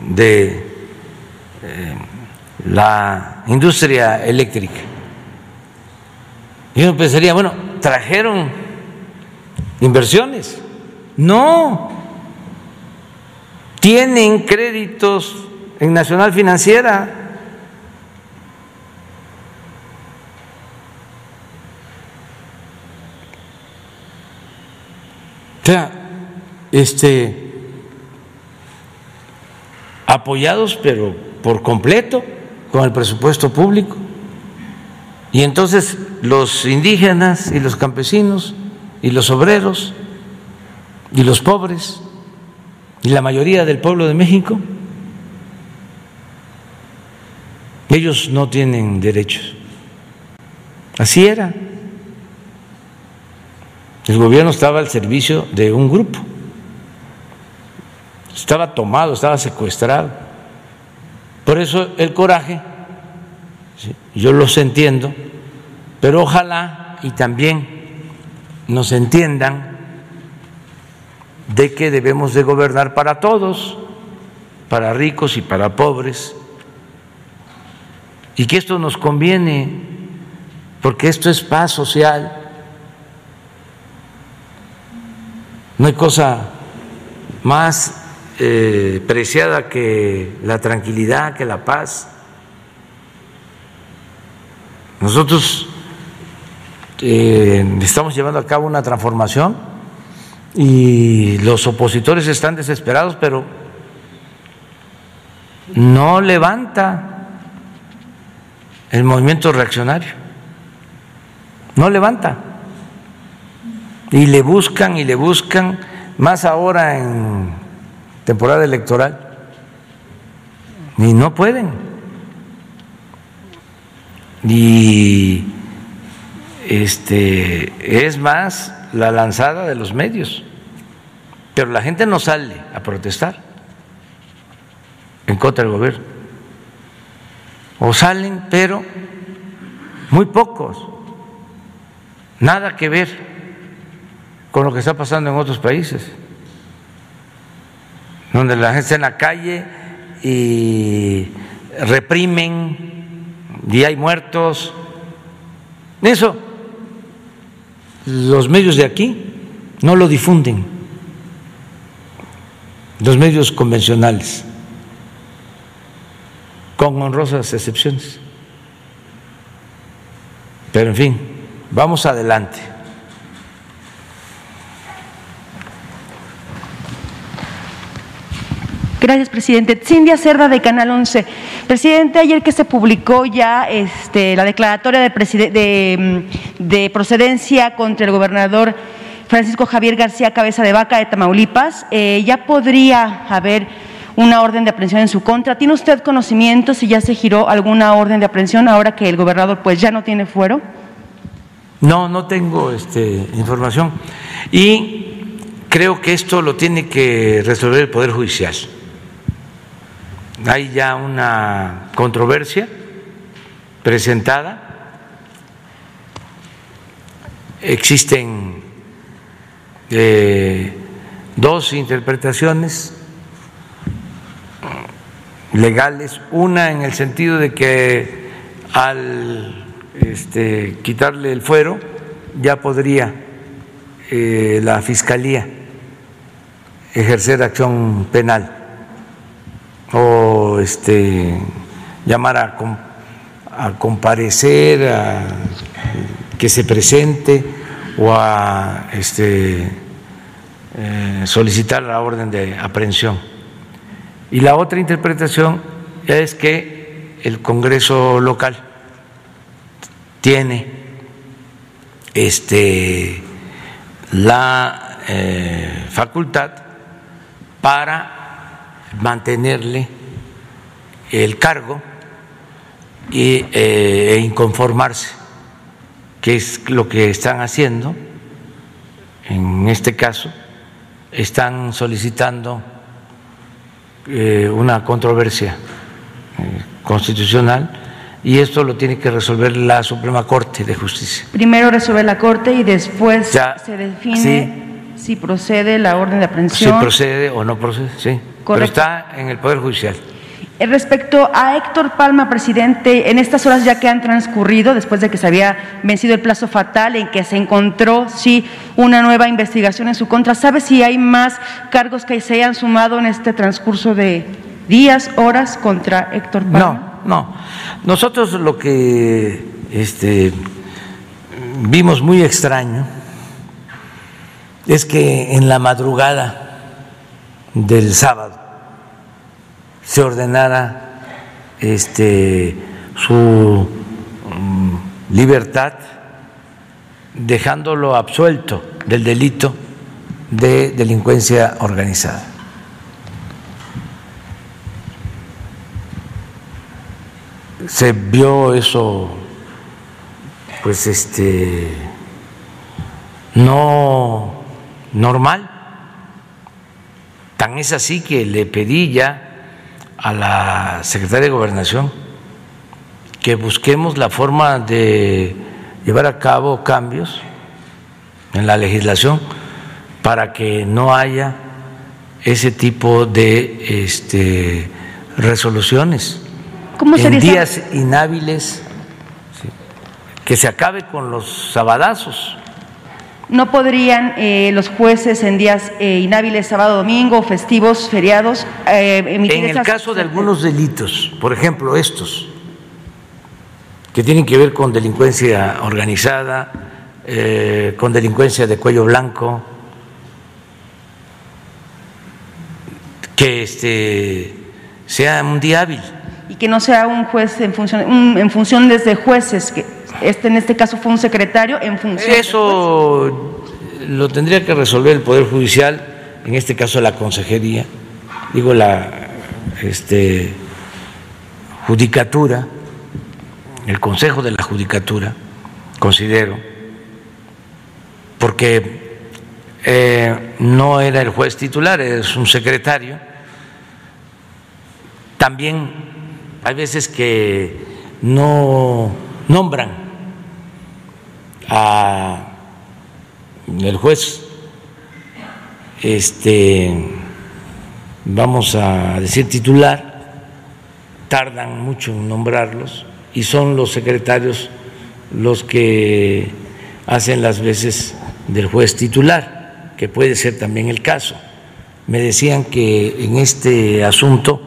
de eh, la industria eléctrica. Y uno pensaría, bueno, trajeron inversiones. No, tienen créditos en Nacional Financiera sea, este, apoyados, pero por completo, con el presupuesto público. Y entonces los indígenas y los campesinos y los obreros y los pobres y la mayoría del pueblo de México, ellos no tienen derechos. Así era. El gobierno estaba al servicio de un grupo. Estaba tomado, estaba secuestrado. Por eso el coraje, yo los entiendo, pero ojalá y también nos entiendan de que debemos de gobernar para todos, para ricos y para pobres, y que esto nos conviene, porque esto es paz social. No hay cosa más eh, preciada que la tranquilidad, que la paz. Nosotros eh, estamos llevando a cabo una transformación y los opositores están desesperados, pero no levanta el movimiento reaccionario, no levanta. Y le buscan y le buscan, más ahora en temporada electoral, y no pueden. Y este es más la lanzada de los medios, pero la gente no sale a protestar en contra del gobierno. O salen, pero muy pocos, nada que ver con lo que está pasando en otros países, donde la gente está en la calle y reprimen y hay muertos. Eso los medios de aquí no lo difunden, los medios convencionales, con honrosas excepciones. Pero en fin, vamos adelante. Gracias, presidente. Cindia Cerda, de Canal 11. Presidente, ayer que se publicó ya este, la declaratoria de, mm, de, procedencia contra el gobernador Francisco Javier García Cabeza de Vaca de Tamaulipas, eh, ya podría haber una orden de aprehensión en su contra. ¿Tiene usted conocimiento si ya se giró alguna orden de aprehensión ahora que el gobernador pues ya no tiene fuero? No, no tengo este, información. Y creo que esto lo tiene que resolver el Poder Judicial hay ya una controversia presentada, existen eh, dos interpretaciones legales, una en el sentido de que al este, quitarle el fuero ya podría eh, la Fiscalía ejercer acción penal o este, llamar a, comparecer, a que se presente o a este, eh, solicitar la orden de aprehensión. Y la otra interpretación es que el Congreso local tiene este, la eh, facultad para mantenerle el cargo y, eh, e inconformarse, que es lo que están haciendo. En este caso, están solicitando eh, una controversia eh, constitucional y esto lo tiene que resolver la Suprema Corte de Justicia. Primero resuelve la Corte y después se define si procede la orden de aprehensión. Si procede o no procede, sí. Pero está en el Poder Judicial. Eh, respecto a Héctor Palma, presidente, en estas horas ya que han transcurrido, después de que se había vencido el plazo fatal en que se encontró, sí, una nueva investigación en su contra, ¿sabe si hay más cargos que se hayan sumado en este transcurso de días, horas contra Héctor Palma? No, no. Nosotros lo que este, vimos muy extraño es que en la madrugada del sábado se ordenara este, su mm, libertad dejándolo absuelto del delito de delincuencia organizada. Se vio eso, pues este, no normal. Tan es así que le pedí ya a la secretaria de Gobernación que busquemos la forma de llevar a cabo cambios en la legislación para que no haya ese tipo de este, resoluciones. ¿Cómo en días inhábiles, que se acabe con los sabadazos. ¿No podrían eh, los jueces en días eh, inhábiles, sábado, domingo, festivos, feriados, eh, emitir En el caso de algunos delitos, por ejemplo estos, que tienen que ver con delincuencia organizada, con delincuencia de cuello blanco, que este, sea un día hábil. Y que no sea un juez en función, en función desde jueces, que este en este caso fue un secretario en función. Eso lo tendría que resolver el Poder Judicial, en este caso la Consejería, digo la este, Judicatura, el Consejo de la Judicatura, considero, porque eh, no era el juez titular, es un secretario también hay veces que no nombran a el juez, este, vamos a decir titular, tardan mucho en nombrarlos y son los secretarios los que hacen las veces del juez titular, que puede ser también el caso. Me decían que en este asunto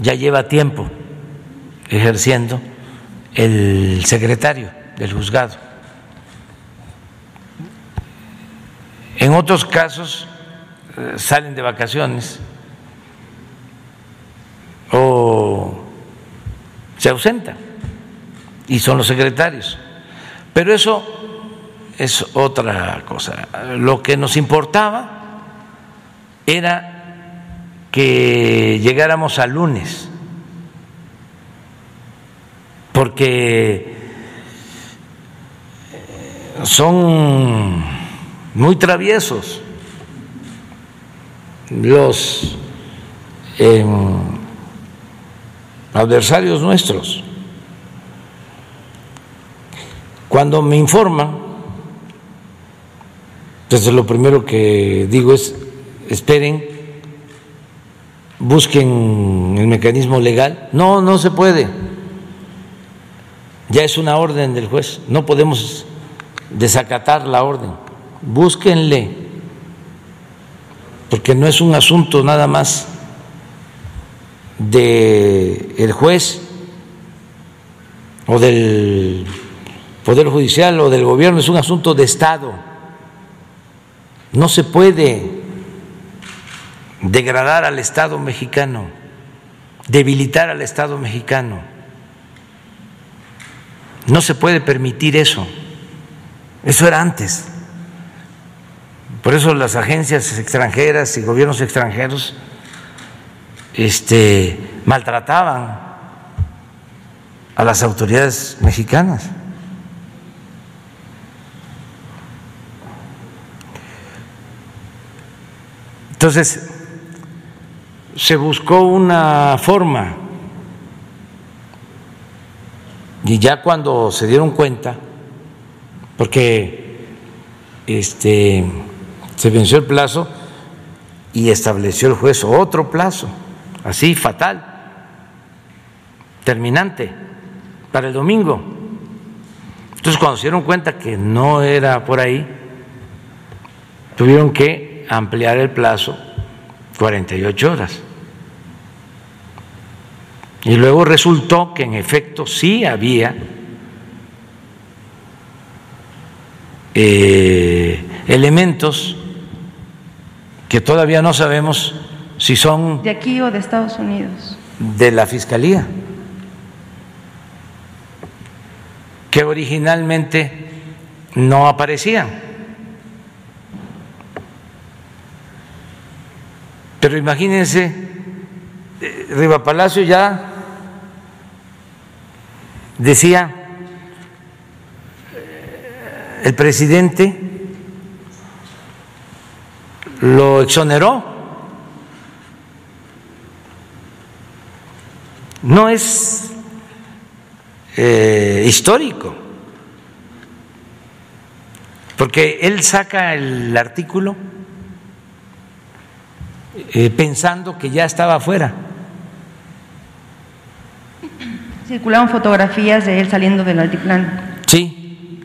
ya lleva tiempo ejerciendo el secretario del juzgado. En otros casos eh, salen de vacaciones o se ausentan y son los secretarios. Pero eso es otra cosa. Lo que nos importaba era que llegáramos al lunes, porque son muy traviesos los em, adversarios nuestros. Cuando me informan, entonces lo primero que digo es, esperen busquen el mecanismo legal. No, no se puede. Ya es una orden del juez. No podemos desacatar la orden. Búsquenle, porque no es un asunto nada más de el juez o del poder judicial o del gobierno, es un asunto de Estado. No se puede degradar al Estado mexicano, debilitar al Estado mexicano. No se puede permitir eso. Eso era antes. Por eso las agencias extranjeras y gobiernos extranjeros este, maltrataban a las autoridades mexicanas. Entonces, se buscó una forma y ya cuando se dieron cuenta, porque este, se venció el plazo y estableció el juez otro plazo, así fatal, terminante, para el domingo. Entonces cuando se dieron cuenta que no era por ahí, tuvieron que ampliar el plazo 48 horas. Y luego resultó que en efecto sí había eh, elementos que todavía no sabemos si son... ¿De aquí o de Estados Unidos? De la Fiscalía, que originalmente no aparecían. Pero imagínense, eh, Riva Palacio ya decía el presidente lo exoneró. No es eh, histórico, porque él saca el artículo eh, pensando que ya estaba afuera. Circularon fotografías de él saliendo del altiplano. Sí.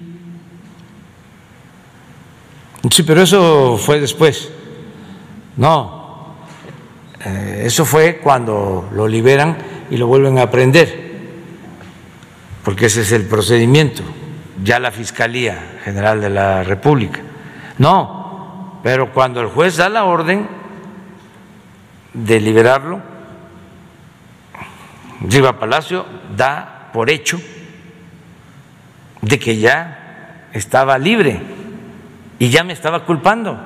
Sí, pero eso fue después. No, eh, eso fue cuando lo liberan y lo vuelven a prender, porque ese es el procedimiento, ya la Fiscalía General de la República. No, pero cuando el juez da la orden de liberarlo, Riva Palacio da por hecho de que ya estaba libre y ya me estaba culpando.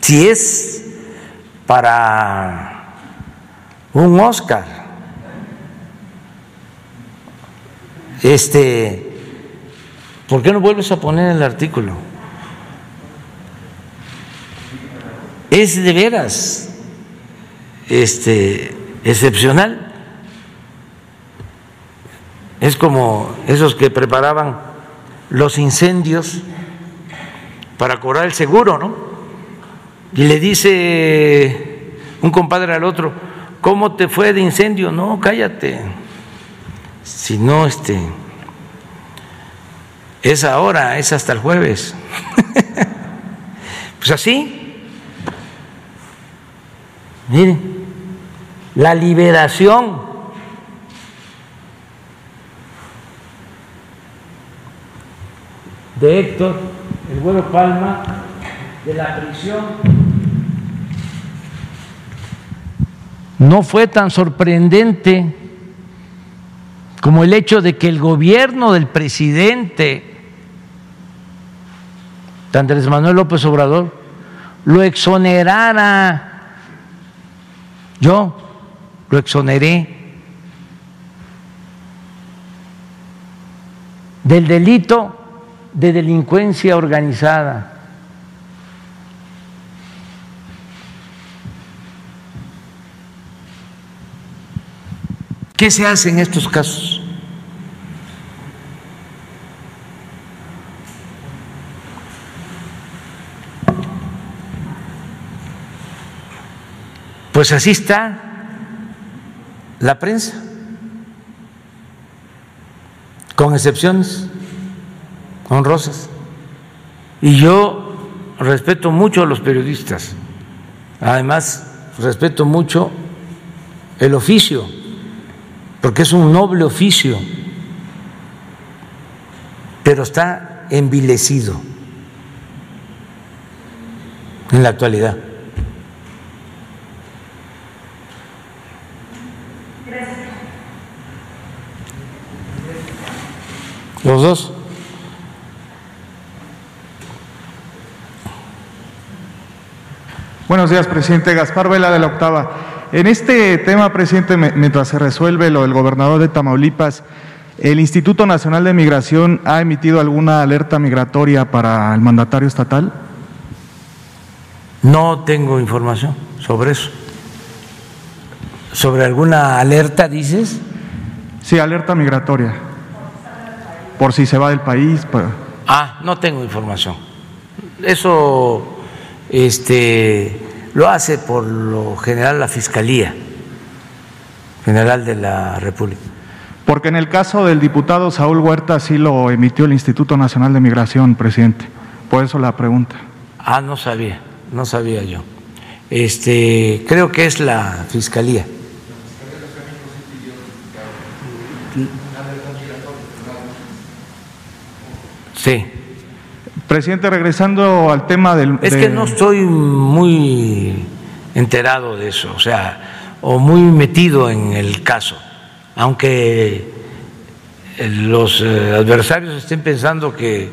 Si es para un Oscar, este, ¿por qué no vuelves a poner el artículo? Es de veras este, excepcional. Es como esos que preparaban los incendios para cobrar el seguro, ¿no? Y le dice un compadre al otro, ¿cómo te fue de incendio? No, cállate. Si no, este, es ahora, es hasta el jueves. pues así. Miren, la liberación de Héctor, el vuelo Palma, de la prisión no fue tan sorprendente como el hecho de que el gobierno del presidente Andrés Manuel López Obrador lo exonerara. Yo lo exoneré del delito de delincuencia organizada. ¿Qué se hace en estos casos? Pues así está la prensa, con excepciones honrosas. Y yo respeto mucho a los periodistas, además respeto mucho el oficio porque es un noble oficio, pero está envilecido en la actualidad. Los dos. Buenos días, presidente. Gaspar Vela de la Octava. En este tema, presidente, mientras se resuelve lo del gobernador de Tamaulipas, ¿el Instituto Nacional de Migración ha emitido alguna alerta migratoria para el mandatario estatal? No tengo información sobre eso. ¿Sobre alguna alerta, dices? Sí, alerta migratoria. Por si se va del país. Ah, no tengo información. Eso, este lo hace por lo general la Fiscalía General de la República. Porque en el caso del diputado Saúl Huerta sí lo emitió el Instituto Nacional de Migración, presidente. Por eso la pregunta. Ah, no sabía, no sabía yo. Este, creo que es la Fiscalía. Sí. Presidente, regresando al tema del... Es que no estoy muy enterado de eso, o sea, o muy metido en el caso, aunque los eh, adversarios estén pensando que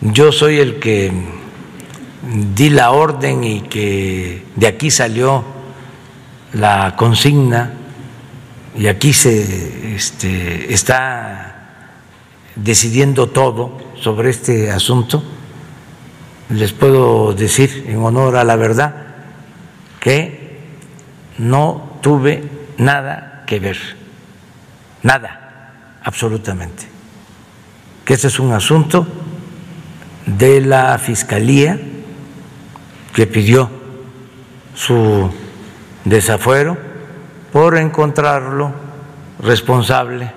yo soy el que di la orden y que de aquí salió la consigna y aquí se este, está decidiendo todo sobre este asunto, les puedo decir en honor a la verdad que no tuve nada que ver, nada, absolutamente. Que este es un asunto de la Fiscalía que pidió su desafuero por encontrarlo responsable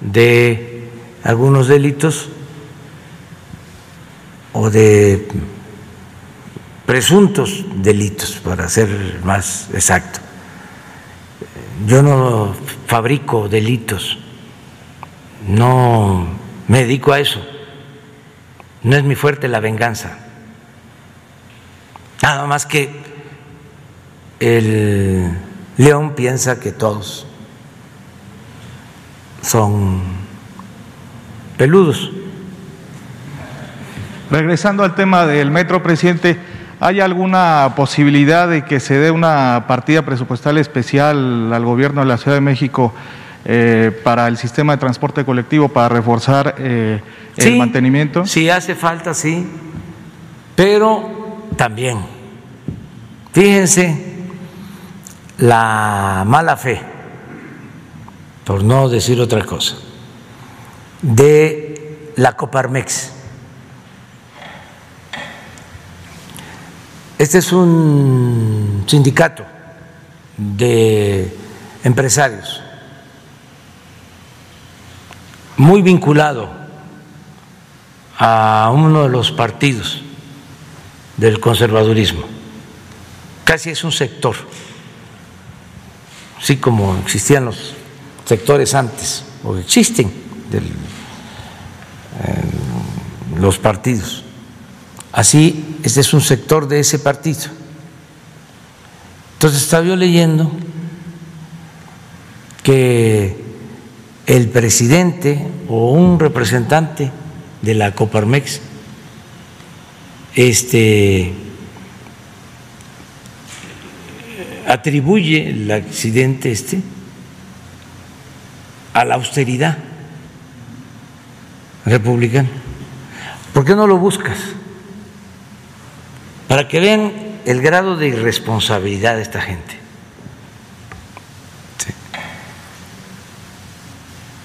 de algunos delitos o de presuntos delitos, para ser más exacto. Yo no fabrico delitos, no me dedico a eso, no es mi fuerte la venganza. Nada más que el león piensa que todos son peludos. Regresando al tema del metro, presidente, ¿hay alguna posibilidad de que se dé una partida presupuestal especial al gobierno de la Ciudad de México eh, para el sistema de transporte colectivo, para reforzar eh, el mantenimiento? Sí, hace falta, sí, pero también, fíjense la mala fe, por no decir otra cosa, de la Coparmex Este es un sindicato de empresarios muy vinculado a uno de los partidos del conservadurismo. Casi es un sector, así como existían los sectores antes, o existen los partidos. Así, este es un sector de ese partido. Entonces estaba yo leyendo que el presidente o un representante de la Coparmex este, atribuye el accidente este a la austeridad republicana. ¿Por qué no lo buscas? Para que vean el grado de irresponsabilidad de esta gente.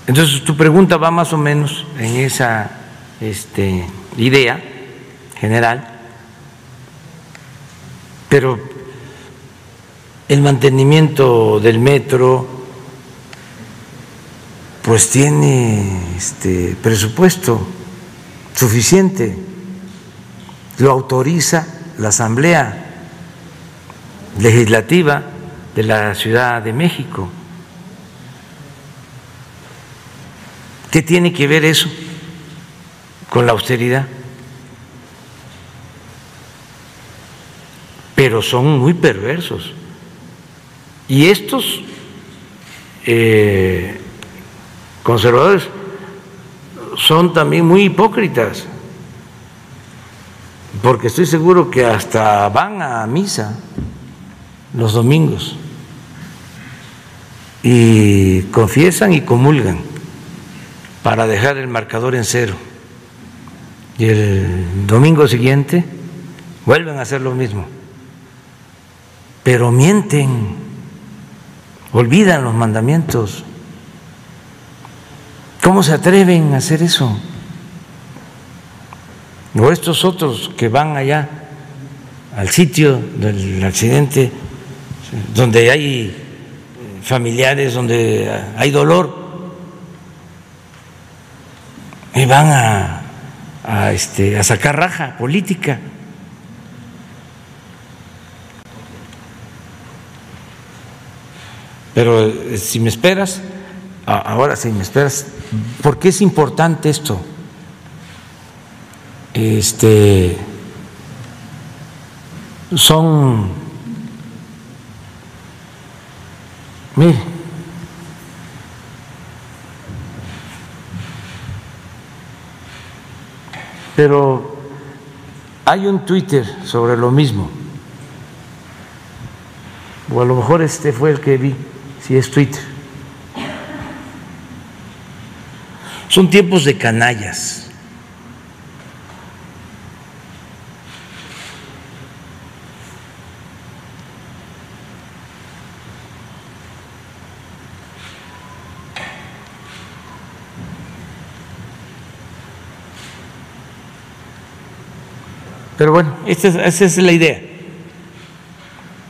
Entonces tu pregunta va más o menos en esa este, idea general, pero el mantenimiento del metro pues tiene este presupuesto suficiente, lo autoriza la Asamblea Legislativa de la Ciudad de México. ¿Qué tiene que ver eso con la austeridad? Pero son muy perversos. Y estos eh, conservadores son también muy hipócritas porque estoy seguro que hasta van a misa los domingos y confiesan y comulgan para dejar el marcador en cero. Y el domingo siguiente vuelven a hacer lo mismo. Pero mienten, olvidan los mandamientos. ¿Cómo se atreven a hacer eso? O estos otros que van allá al sitio del accidente, donde hay familiares, donde hay dolor, y van a, este, a sacar raja política. Pero eh, si me esperas, ahora si me esperas, ¿por qué es importante esto? Este, son, mire, pero hay un Twitter sobre lo mismo, o a lo mejor este fue el que vi, si es Twitter. Son tiempos de canallas Pero bueno, esa es, la idea.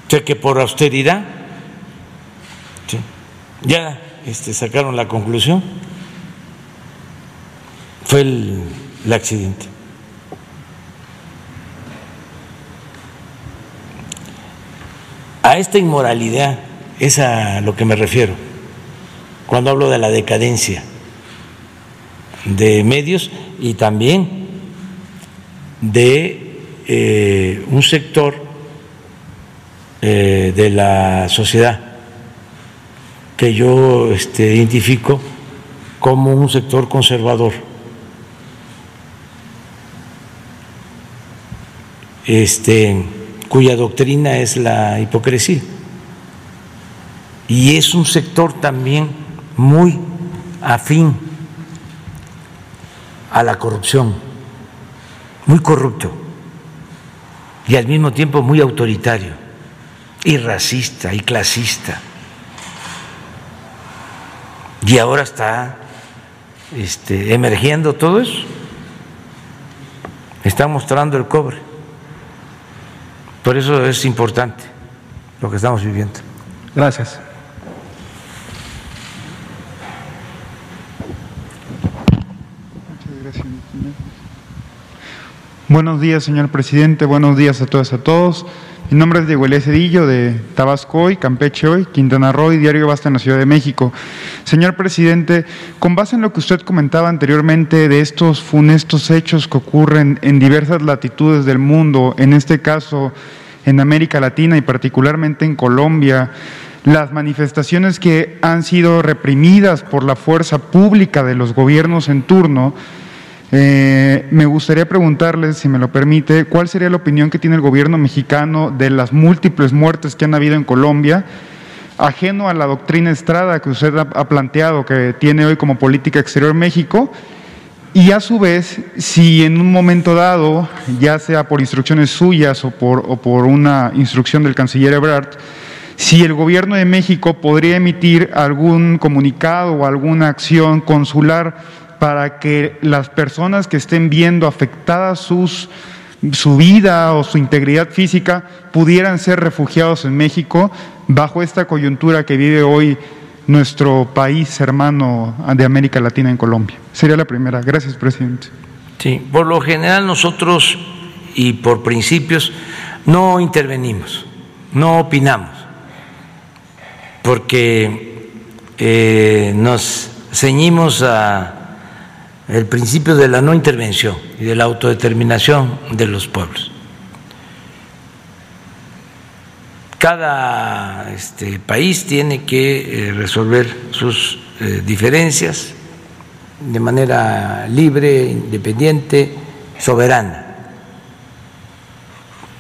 O sea que por austeridad ya este, sacaron la conclusión. Fue el, el accidente. A esta inmoralidad es a lo que me refiero cuando hablo de la decadencia de medios y también de eh, un sector eh, de la sociedad que yo este, identifico como un sector conservador. Este, cuya doctrina es la hipocresía. Y es un sector también muy afín a la corrupción, muy corrupto y al mismo tiempo muy autoritario y racista y clasista. Y ahora está este, emergiendo todo eso. Está mostrando el cobre. Por eso es importante lo que estamos viviendo. Gracias. Buenos días, señor presidente. Buenos días a todas y a todos. Mi nombre es Diego Elías Cedillo de Tabasco hoy, Campeche hoy, Quintana Roo y Diario Basta en la Ciudad de México. Señor presidente, con base en lo que usted comentaba anteriormente de estos funestos hechos que ocurren en diversas latitudes del mundo, en este caso en América Latina y particularmente en Colombia, las manifestaciones que han sido reprimidas por la fuerza pública de los gobiernos en turno, eh, me gustaría preguntarles, si me lo permite, cuál sería la opinión que tiene el gobierno mexicano de las múltiples muertes que han habido en Colombia, ajeno a la doctrina Estrada que usted ha planteado, que tiene hoy como política exterior México, y a su vez, si en un momento dado, ya sea por instrucciones suyas o por, o por una instrucción del canciller Ebrard, si el gobierno de México podría emitir algún comunicado o alguna acción consular para que las personas que estén viendo afectadas sus, su vida o su integridad física pudieran ser refugiados en México bajo esta coyuntura que vive hoy nuestro país hermano de América Latina en Colombia. Sería la primera. Gracias, presidente. Sí, por lo general nosotros y por principios no intervenimos, no opinamos, porque eh, nos ceñimos a el principio de la no intervención y de la autodeterminación de los pueblos. Cada este, país tiene que eh, resolver sus eh, diferencias de manera libre, independiente, soberana.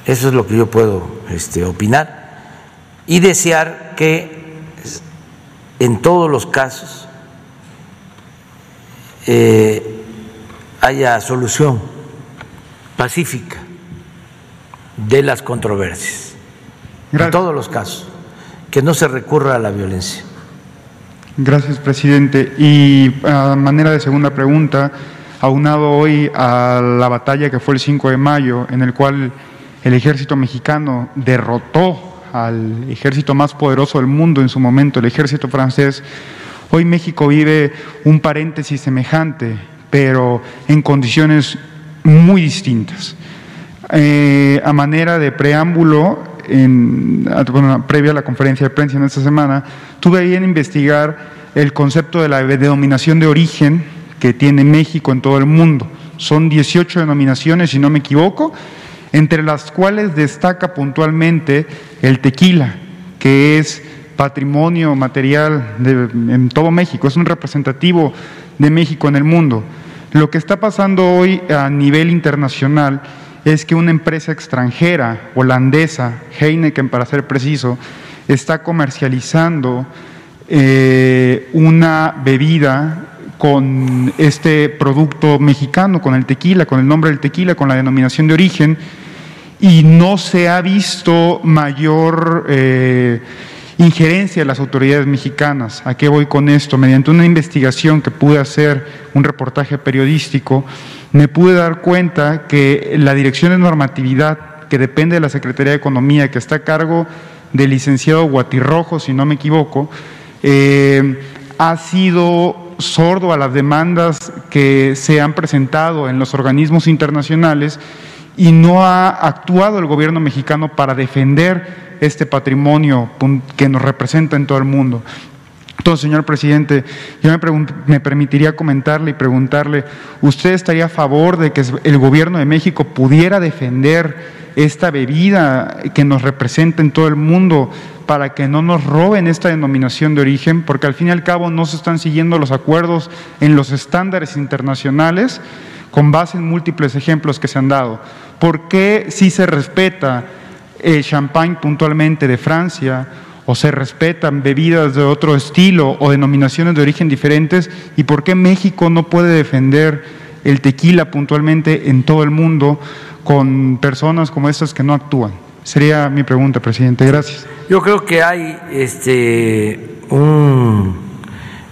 Eso es lo que yo puedo este, opinar y desear que en todos los casos eh, haya solución pacífica de las controversias, en todos los casos, que no se recurra a la violencia. Gracias, presidente. Y a manera de segunda pregunta, aunado hoy a la batalla que fue el 5 de mayo, en el cual el ejército mexicano derrotó al ejército más poderoso del mundo en su momento, el ejército francés, Hoy México vive un paréntesis semejante, pero en condiciones muy distintas. Eh, a manera de preámbulo, en, previa a la conferencia de prensa en esta semana, tuve ahí en investigar el concepto de la denominación de origen que tiene México en todo el mundo. Son 18 denominaciones, si no me equivoco, entre las cuales destaca puntualmente el tequila, que es patrimonio material en todo México, es un representativo de México en el mundo. Lo que está pasando hoy a nivel internacional es que una empresa extranjera, holandesa, Heineken para ser preciso, está comercializando eh, una bebida con este producto mexicano, con el tequila, con el nombre del tequila, con la denominación de origen, y no se ha visto mayor... Eh, injerencia de las autoridades mexicanas. ¿A qué voy con esto? Mediante una investigación que pude hacer, un reportaje periodístico, me pude dar cuenta que la Dirección de Normatividad, que depende de la Secretaría de Economía, que está a cargo del licenciado Guatirrojo, si no me equivoco, eh, ha sido sordo a las demandas que se han presentado en los organismos internacionales y no ha actuado el gobierno mexicano para defender este patrimonio que nos representa en todo el mundo. Entonces, señor presidente, yo me, me, permitiría comentarle y preguntarle, ¿usted estaría a favor de que el gobierno de México pudiera defender esta bebida que nos representa en todo el mundo para que no nos roben esta denominación de origen? Porque al fin y al cabo no se están siguiendo los acuerdos en los estándares internacionales con base en múltiples ejemplos que se han dado. ¿Por qué si se respeta el champagne puntualmente de Francia o se respetan bebidas de otro estilo o denominaciones de origen diferentes y por qué México no puede defender el tequila puntualmente en todo el mundo con personas como estas que no actúan? Sería mi pregunta, presidente. Gracias. Yo creo que hay este un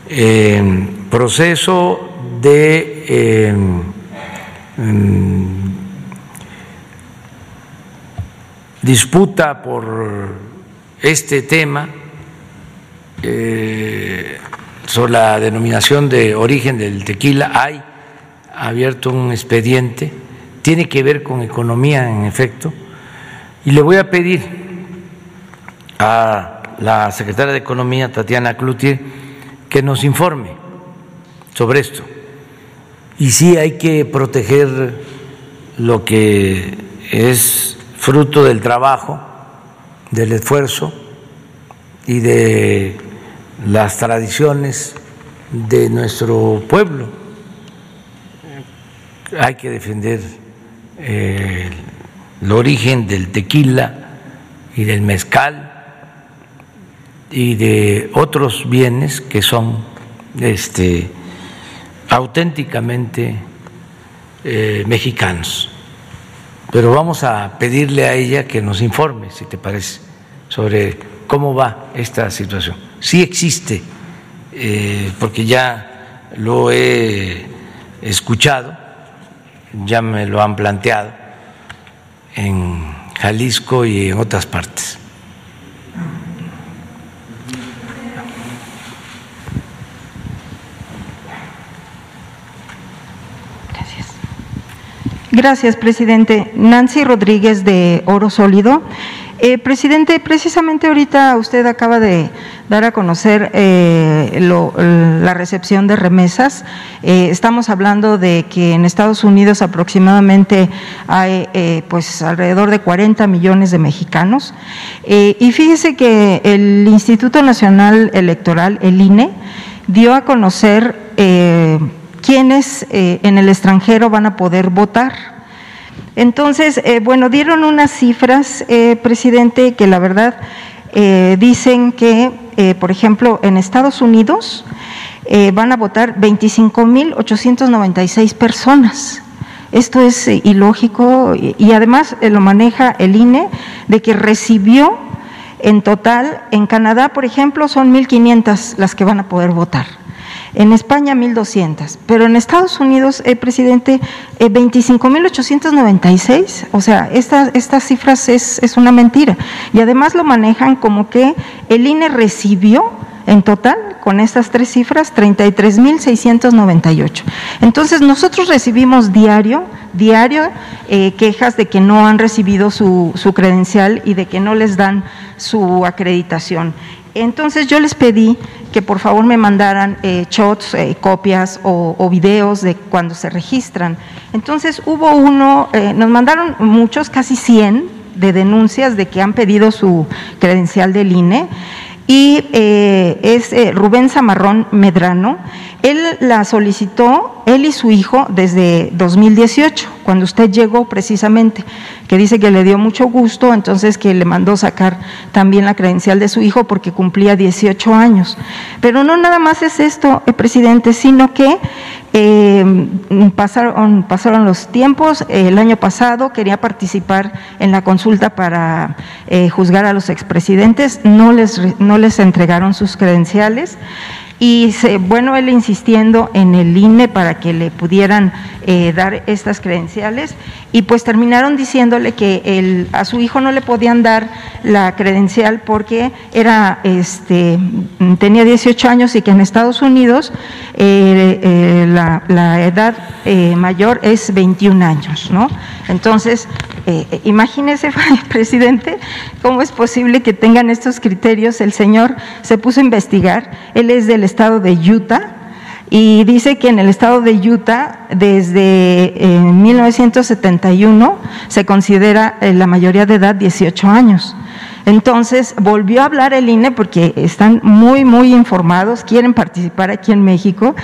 eh, proceso de eh, mm, disputa por este tema eh, sobre la denominación de origen del tequila. Hay abierto un expediente, tiene que ver con economía en efecto, y le voy a pedir a la secretaria de Economía, Tatiana Cloutier, que nos informe sobre esto. Y sí hay que proteger lo que es fruto del trabajo, del esfuerzo y de las tradiciones de nuestro pueblo. Hay que defender eh, el origen del tequila y del mezcal y de otros bienes que son este, auténticamente eh, mexicanos pero vamos a pedirle a ella que nos informe, si te parece, sobre cómo va esta situación. Sí existe, eh, porque ya lo he escuchado, ya me lo han planteado en Jalisco y en otras partes. Gracias, presidente. Nancy Rodríguez de Oro Sólido. Eh, presidente, precisamente ahorita usted acaba de dar a conocer eh, la recepción de remesas. Eh, estamos hablando de que en Estados Unidos aproximadamente hay pues alrededor de 40 millones de mexicanos. y fíjese que el Instituto Nacional Electoral, el INE, dio a conocer quiénes eh, en el extranjero van a poder votar. Entonces, eh, bueno, dieron unas cifras, eh, presidente, que la verdad dicen que, por ejemplo, en Estados Unidos van a votar 25.896 personas. Esto es ilógico y además lo maneja el INE de que recibió en total, en Canadá, por ejemplo, son 1.500 las que van a poder votar en España 1.200, pero en Estados Unidos, el presidente, 25.896, eh, o sea, estas cifras es, es una mentira. Y además lo manejan como que el INE recibió en total, con estas tres cifras, 33.698. Entonces, nosotros recibimos diario, diario, eh, quejas de que no han recibido su, su credencial y de que no les dan su acreditación. Entonces yo les pedí que por favor me mandaran eh, shots, eh, copias o, videos de cuando se registran. Entonces hubo uno, eh, nos mandaron muchos, casi 100 de denuncias de que han pedido su credencial del INE y es Rubén Zamarrón Medrano. Él la solicitó, él y su hijo, desde 2018 cuando usted llegó precisamente, que dice que le dio mucho gusto, entonces que le mandó sacar también la credencial de su hijo porque cumplía 18 años. Pero no nada más es esto, eh, presidente, sino que eh, pasaron, los tiempos, el año pasado quería participar en la consulta para eh, juzgar a los expresidentes, no les, no les entregaron sus credenciales y bueno, él insistiendo en el INE para que le pudieran eh, dar estas credenciales y pues terminaron diciéndole que el, a su hijo no le podían dar la credencial porque era, este, tenía 18 años y que en Estados Unidos eh, eh, la, la, edad mayor es 21 años, ¿no? Entonces, imagínese, presidente, cómo es posible que tengan estos criterios. El señor se puso a investigar, él es del estado de Utah y dice que en el estado de Utah desde 1971 eh, se considera eh, la mayoría de edad 18 años. Entonces volvió a hablar el INE porque están muy, muy informados, quieren participar aquí en México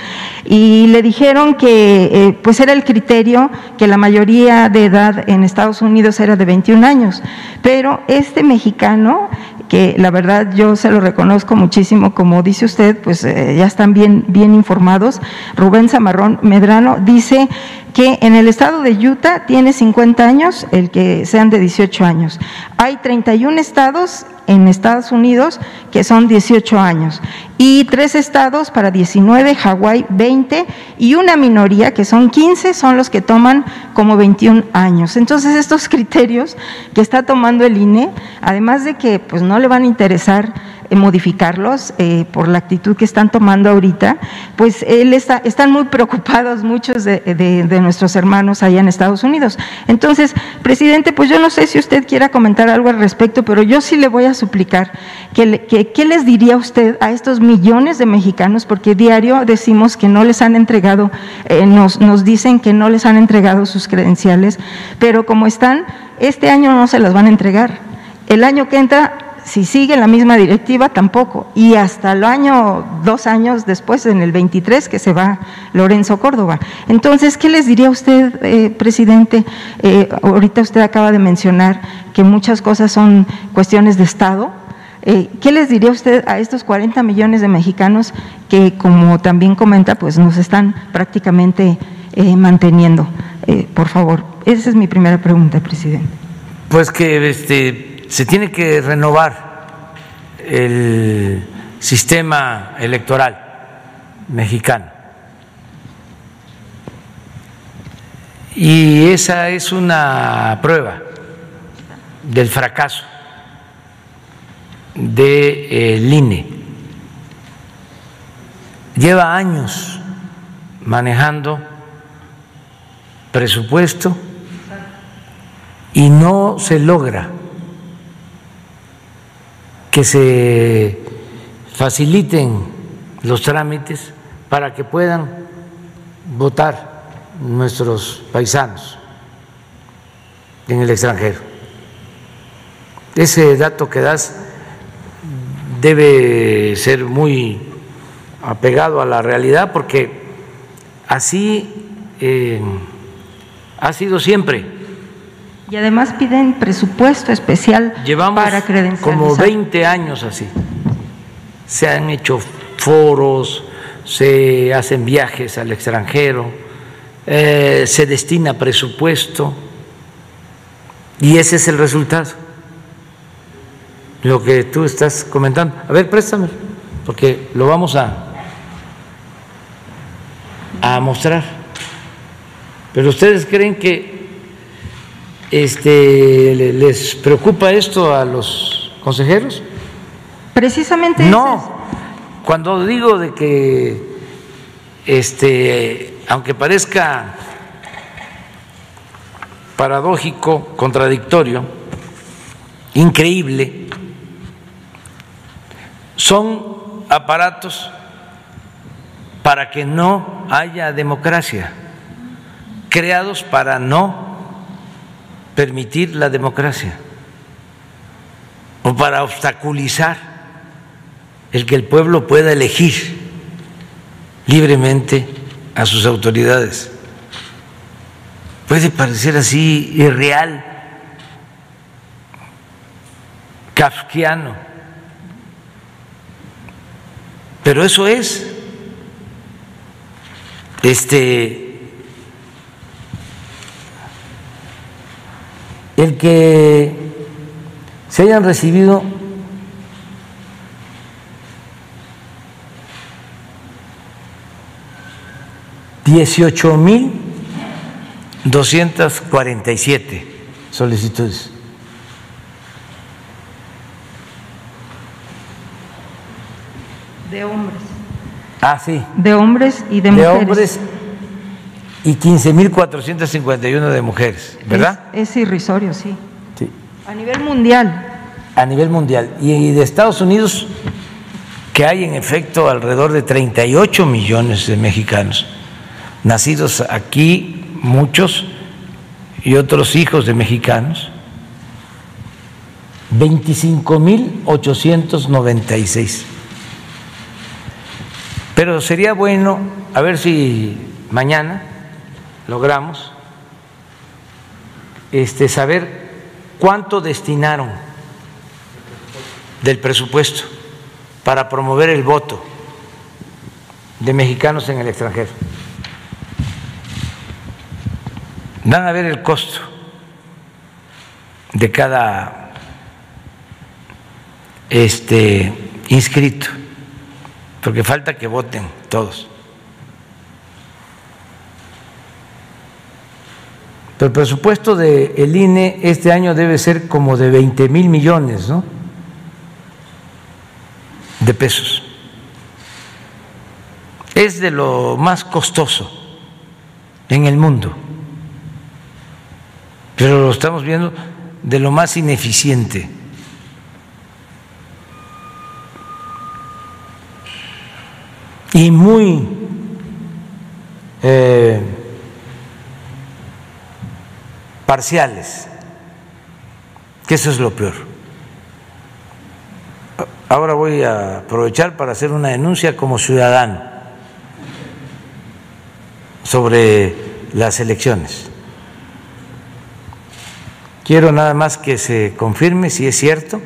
y le dijeron que eh, pues era el criterio que la mayoría de edad en Estados Unidos era de 21 años, pero este mexicano que la verdad yo se lo reconozco muchísimo, como dice usted, pues eh, ya están bien, bien informados. Rubén Zamarrón Medrano dice que en el estado de Utah tiene 50 años el que sean de 18 años. Hay 31 estados en Estados Unidos que son 18 años y tres estados para 19, Hawái 20 y una minoría que son 15 son los que toman como 21 años. Entonces estos criterios que está tomando el INE, además de que pues no le van a interesar modificarlos eh, por la actitud que están tomando ahorita, pues él está, están muy preocupados muchos de, nuestros hermanos allá en Estados Unidos. Entonces, presidente, pues yo no sé si usted quiera comentar algo al respecto, pero yo sí le voy a suplicar que, qué les diría usted a estos millones de mexicanos, porque diario decimos que no les han entregado, eh, nos, nos dicen que no les han entregado sus credenciales, pero como están, este año no se las van a entregar. El año que entra si sigue la misma directiva, tampoco. Y hasta el año, dos años después, en el 23, que se va Lorenzo Córdoba. Entonces, ¿qué les diría usted, eh, presidente? Eh, ahorita usted acaba de mencionar que muchas cosas son cuestiones de Estado. Eh, ¿Qué les diría usted a estos 40 millones de mexicanos que, como también comenta, pues nos están prácticamente manteniendo? por favor, esa es mi primera pregunta, presidente. Pues que este, se tiene que renovar el sistema electoral mexicano. Y esa es una prueba del fracaso del de, INE. Lleva años manejando presupuesto y no se logra que se faciliten los trámites para que puedan votar nuestros paisanos en el extranjero. Ese dato que das debe ser muy apegado a la realidad porque así eh, ha sido siempre y además piden presupuesto especial para credencializar. como 20 años así. Se han hecho foros, se hacen viajes al extranjero, eh, se destina presupuesto y ese es el resultado. Lo que tú estás comentando. A ver, préstame, porque lo vamos a, a mostrar. Pero ustedes creen que este, ¿Les preocupa esto a los consejeros? Precisamente. No, cuando digo de que, este, aunque parezca paradójico, contradictorio, increíble, son aparatos para que no haya democracia, creados para no permitir la democracia o para obstaculizar el que el pueblo pueda elegir libremente a sus autoridades. puede parecer así irreal, kafkiano, pero eso es. Este el que se hayan recibido dieciocho mil doscientas cuarenta y siete solicitudes. De hombres. Ah, sí. De hombres y de, De mujeres. hombres y 15.451 de mujeres, ¿verdad? Es, es irrisorio, sí. Sí. A nivel mundial. A nivel mundial. Y de Estados Unidos, que hay en efecto alrededor de 38 millones de mexicanos, nacidos aquí, muchos, y otros hijos de mexicanos, 25.896. Pero sería bueno, a ver si mañana logramos este, saber cuánto destinaron del presupuesto para promover el voto de mexicanos en el extranjero. Van a ver el costo de cada este inscrito, porque falta que voten todos. Pero el presupuesto del el INE este año debe ser como de 20 mil millones, ¿no? De pesos. Es de lo más costoso en el mundo, pero lo estamos viendo de lo más ineficiente. Y muy eh, parciales, que eso es lo peor. Ahora voy a aprovechar para hacer una denuncia como ciudadano sobre las elecciones. Quiero nada más que se confirme si es cierto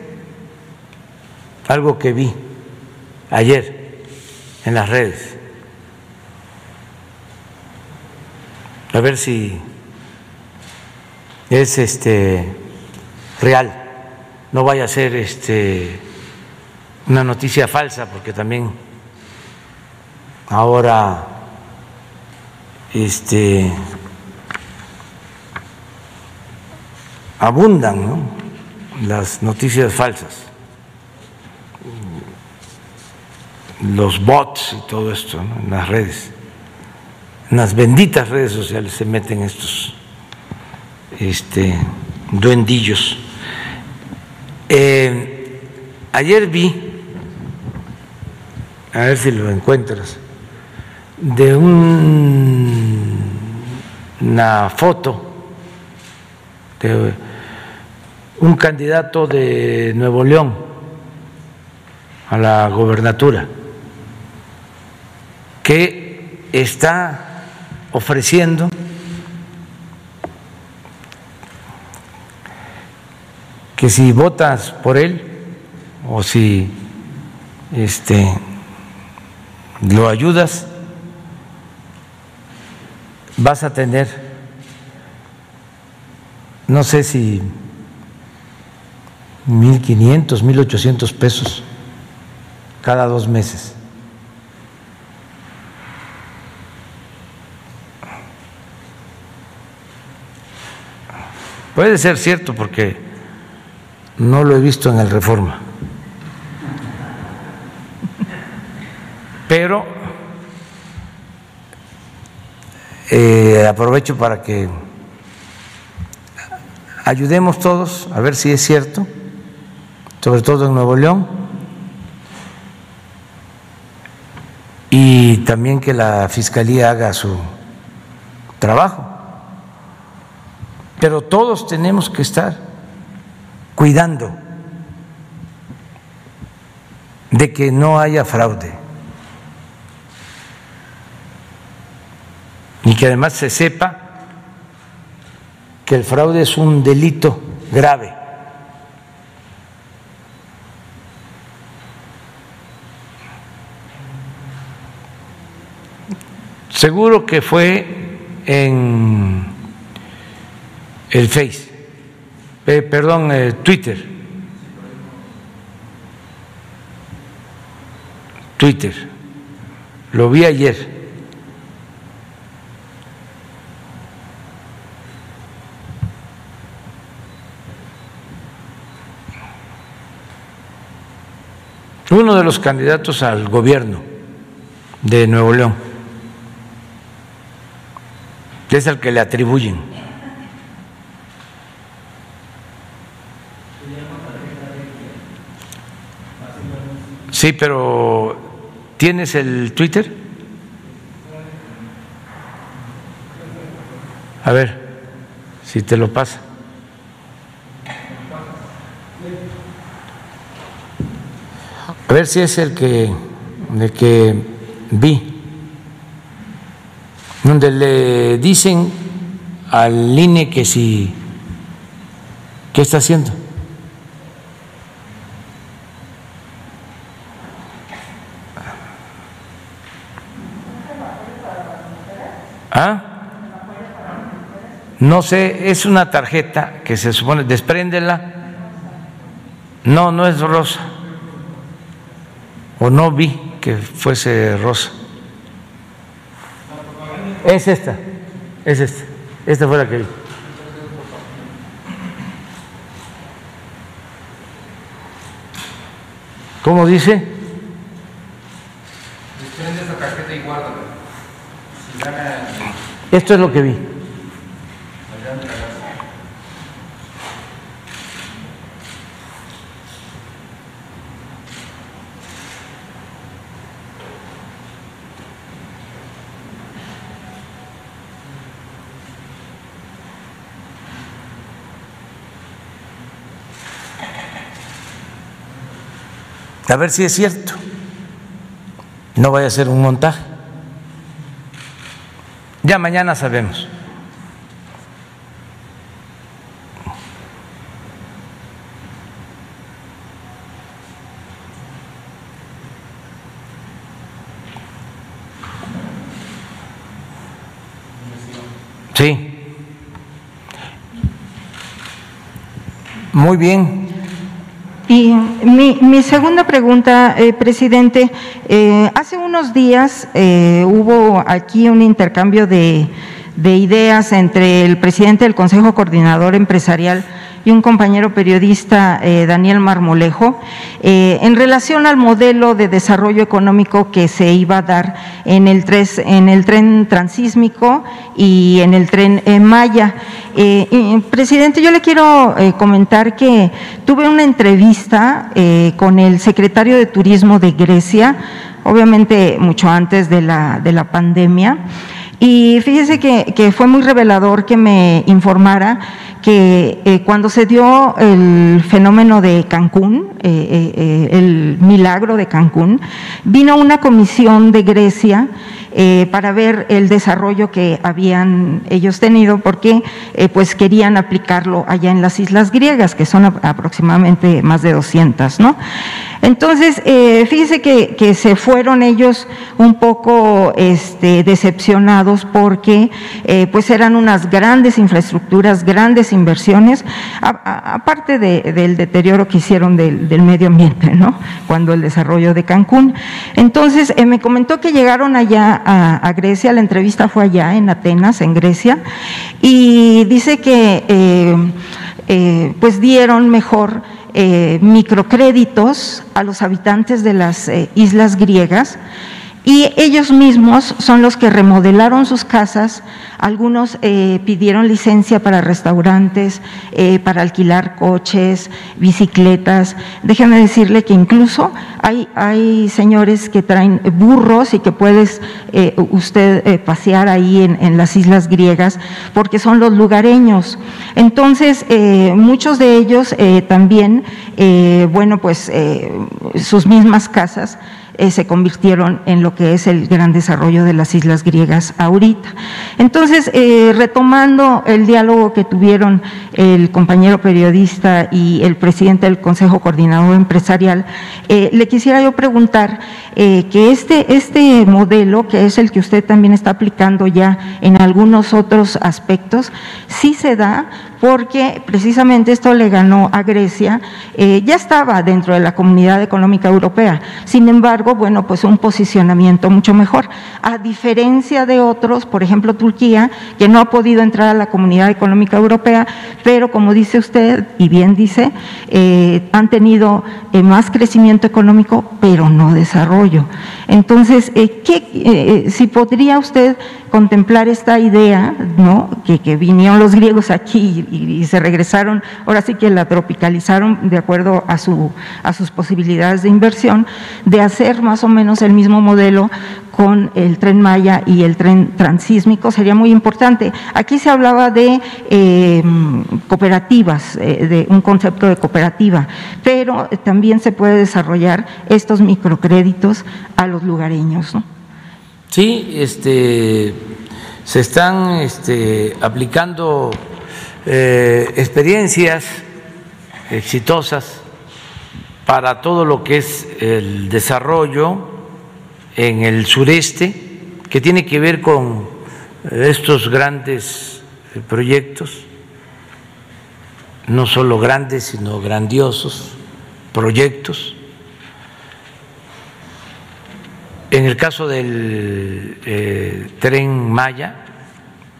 algo que vi ayer en las redes. A ver si es este real, no vaya a ser este una noticia falsa, porque también ahora este abundan las noticias falsas, los bots y todo esto en las redes, en las benditas redes sociales se meten estos este, duendillos. Eh, ayer vi, a ver si lo encuentras, de un, una foto de un candidato de Nuevo León a la gobernatura que está ofreciendo que si votas por él o si este lo ayudas vas a tener no sé si mil quinientos, mil ochocientos pesos cada dos meses. Puede ser cierto porque no lo he visto en el Reforma. Pero eh, aprovecho para que ayudemos todos a ver si es cierto, sobre todo en Nuevo León, y también que la Fiscalía haga su trabajo. Pero todos tenemos que estar cuidando de que no haya fraude y que además se sepa que el fraude es un delito grave. Seguro que fue en el Face, eh, perdón, eh, Twitter. Twitter. Lo vi ayer. Uno de los candidatos al gobierno de Nuevo León es el que le atribuyen. Sí, pero ¿tienes el Twitter? A ver, si te lo pasa. A ver si es el que, el que vi donde le dicen al INE que si, ¿qué está haciendo? ¿Ah? No sé, es una tarjeta que se supone, despréndela. No, no es rosa. O no vi que fuese rosa. Es esta, es esta. Esta fue la que vi. ¿Cómo dice? Desprende esta tarjeta y guárdala. Esto es lo que vi. A ver si es cierto. No vaya a ser un montaje. Ya mañana sabemos. Sí. Muy bien. Mi, mi segunda pregunta, eh, presidente, eh, hace unos días eh, hubo aquí un intercambio de, de ideas entre el presidente del Consejo Coordinador Empresarial y un compañero periodista, eh, Daniel Marmolejo, eh, en relación al modelo de desarrollo económico que se iba a dar en el, tres, en el tren transísmico y en el tren eh, Maya. Eh, y, presidente, yo le quiero eh, comentar que tuve una entrevista eh, con el secretario de Turismo de Grecia, obviamente mucho antes de la, de la pandemia. Y fíjese que, fue muy revelador que me informara que eh, cuando se dio el fenómeno de Cancún, eh, eh, el milagro de Cancún, vino una comisión de Grecia para ver el desarrollo que habían ellos tenido, porque pues querían aplicarlo allá en las islas griegas, que son aproximadamente más de 200, ¿no? Entonces, fíjese que, se fueron ellos un poco este, decepcionados porque pues eran unas grandes infraestructuras, grandes inversiones, aparte de, del deterioro que hicieron del, medio ambiente, ¿no? Cuando el desarrollo de Cancún. Entonces, eh, me comentó que llegaron allá a, Grecia, la entrevista fue allá en Atenas, en Grecia, y dice que eh, eh, pues dieron mejor microcréditos a los habitantes de las islas griegas y ellos mismos son los que remodelaron sus casas, algunos eh, pidieron licencia para restaurantes, eh, para alquilar coches, bicicletas. Déjeme decirle que incluso hay, hay señores que traen burros y que puedes eh, usted eh, pasear ahí en, en, las islas griegas porque son los lugareños. Entonces, muchos de ellos también, bueno, pues sus mismas casas eh, se convirtieron en lo que es el gran desarrollo de las islas griegas ahorita. Entonces, eh, retomando el diálogo que tuvieron el compañero periodista y el presidente del Consejo Coordinador Empresarial, eh, le quisiera yo preguntar que este, este modelo, que es el que usted también está aplicando ya en algunos otros aspectos, sí se da porque precisamente esto le ganó a Grecia, eh, ya estaba dentro de la Comunidad Económica Europea, sin embargo, bueno, pues un posicionamiento mucho mejor, a diferencia de otros, por ejemplo Turquía, que no ha podido entrar a la Comunidad Económica Europea, pero como dice usted, y bien dice, eh, han tenido eh, más crecimiento económico, pero no desarrollo. Entonces, ¿qué, si podría usted contemplar esta idea, ¿no? que, vinieron los griegos aquí y, se regresaron, ahora sí que la tropicalizaron de acuerdo a, su, a sus posibilidades de inversión, de hacer más o menos el mismo modelo con el tren Maya y el tren transísmico sería muy importante. Aquí se hablaba de em, cooperativas, eh, de un concepto de cooperativa, pero también se puede desarrollar estos microcréditos a los lugareños. Sí, este, se están este, aplicando eh, experiencias exitosas para todo lo que es el desarrollo en el sureste, que tiene que ver con estos grandes proyectos, no solo grandes, sino grandiosos proyectos. En el caso del eh, tren Maya,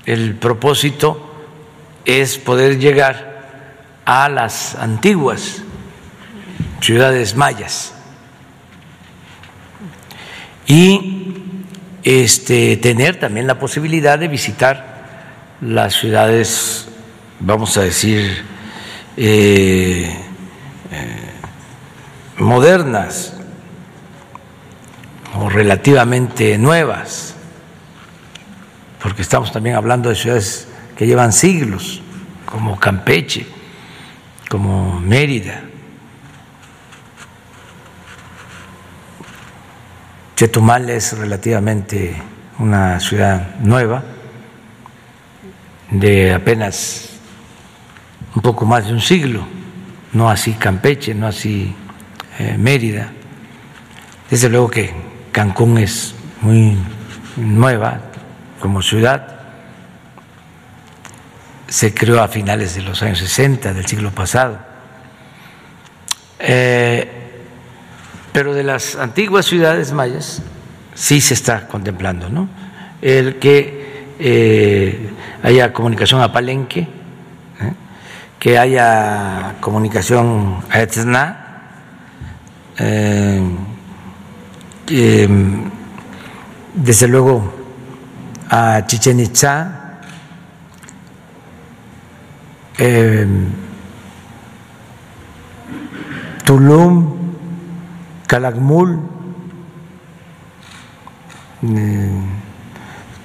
el propósito es poder llegar a las antiguas ciudades mayas y este, tener también la posibilidad de visitar las ciudades, vamos a decir, eh, eh, modernas o relativamente nuevas, porque estamos también hablando de ciudades que llevan siglos, como Campeche, como Mérida. Chetumal es relativamente una ciudad nueva, de apenas un poco más de un siglo, no así Campeche, no así eh, Mérida. Desde luego que Cancún es muy nueva como ciudad, se creó a finales de los años 60 del siglo pasado. Eh, pero de las antiguas ciudades mayas sí se está contemplando, ¿no? El que eh, haya comunicación a Palenque, ¿eh? que haya comunicación a Etna, desde luego a Chichen Itza, eh, Tulum, Calakmul, eh,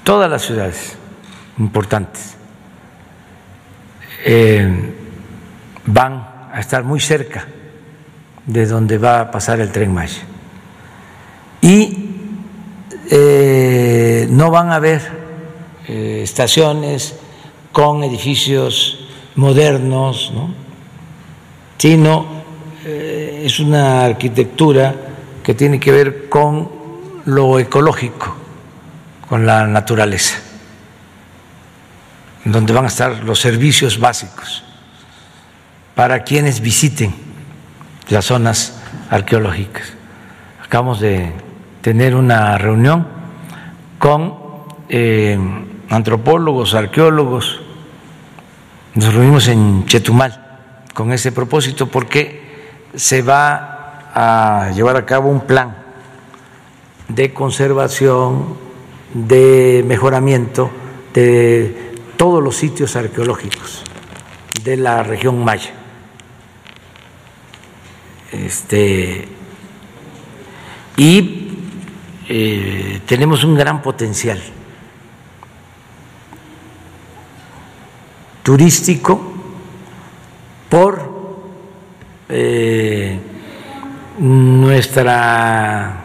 todas las ciudades importantes eh, van a estar muy cerca de donde va a pasar el tren Maya. Y no van a haber estaciones con edificios modernos, ¿no? sino eh, es una arquitectura que tiene que ver con lo ecológico, con la naturaleza, donde van a estar los servicios básicos para quienes visiten las zonas arqueológicas. Acabamos de tener una reunión con eh, antropólogos, arqueólogos, nos reunimos en Chetumal con ese propósito porque se va a llevar a cabo un plan de conservación, de mejoramiento de todos los sitios arqueológicos de la región maya. Este, y eh, tenemos un gran potencial turístico por eh, nuestra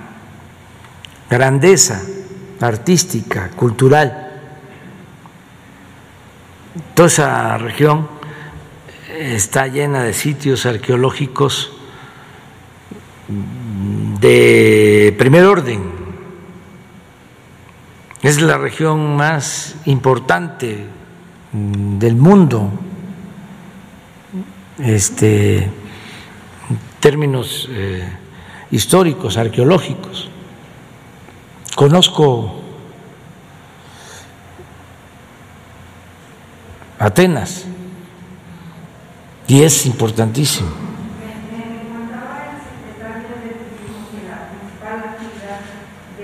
grandeza artística, cultural. Toda esa región está llena de sitios arqueológicos de primer orden. Es la región más importante del mundo este, términos eh, históricos, arqueológicos. Conozco Atenas y es importantísimo.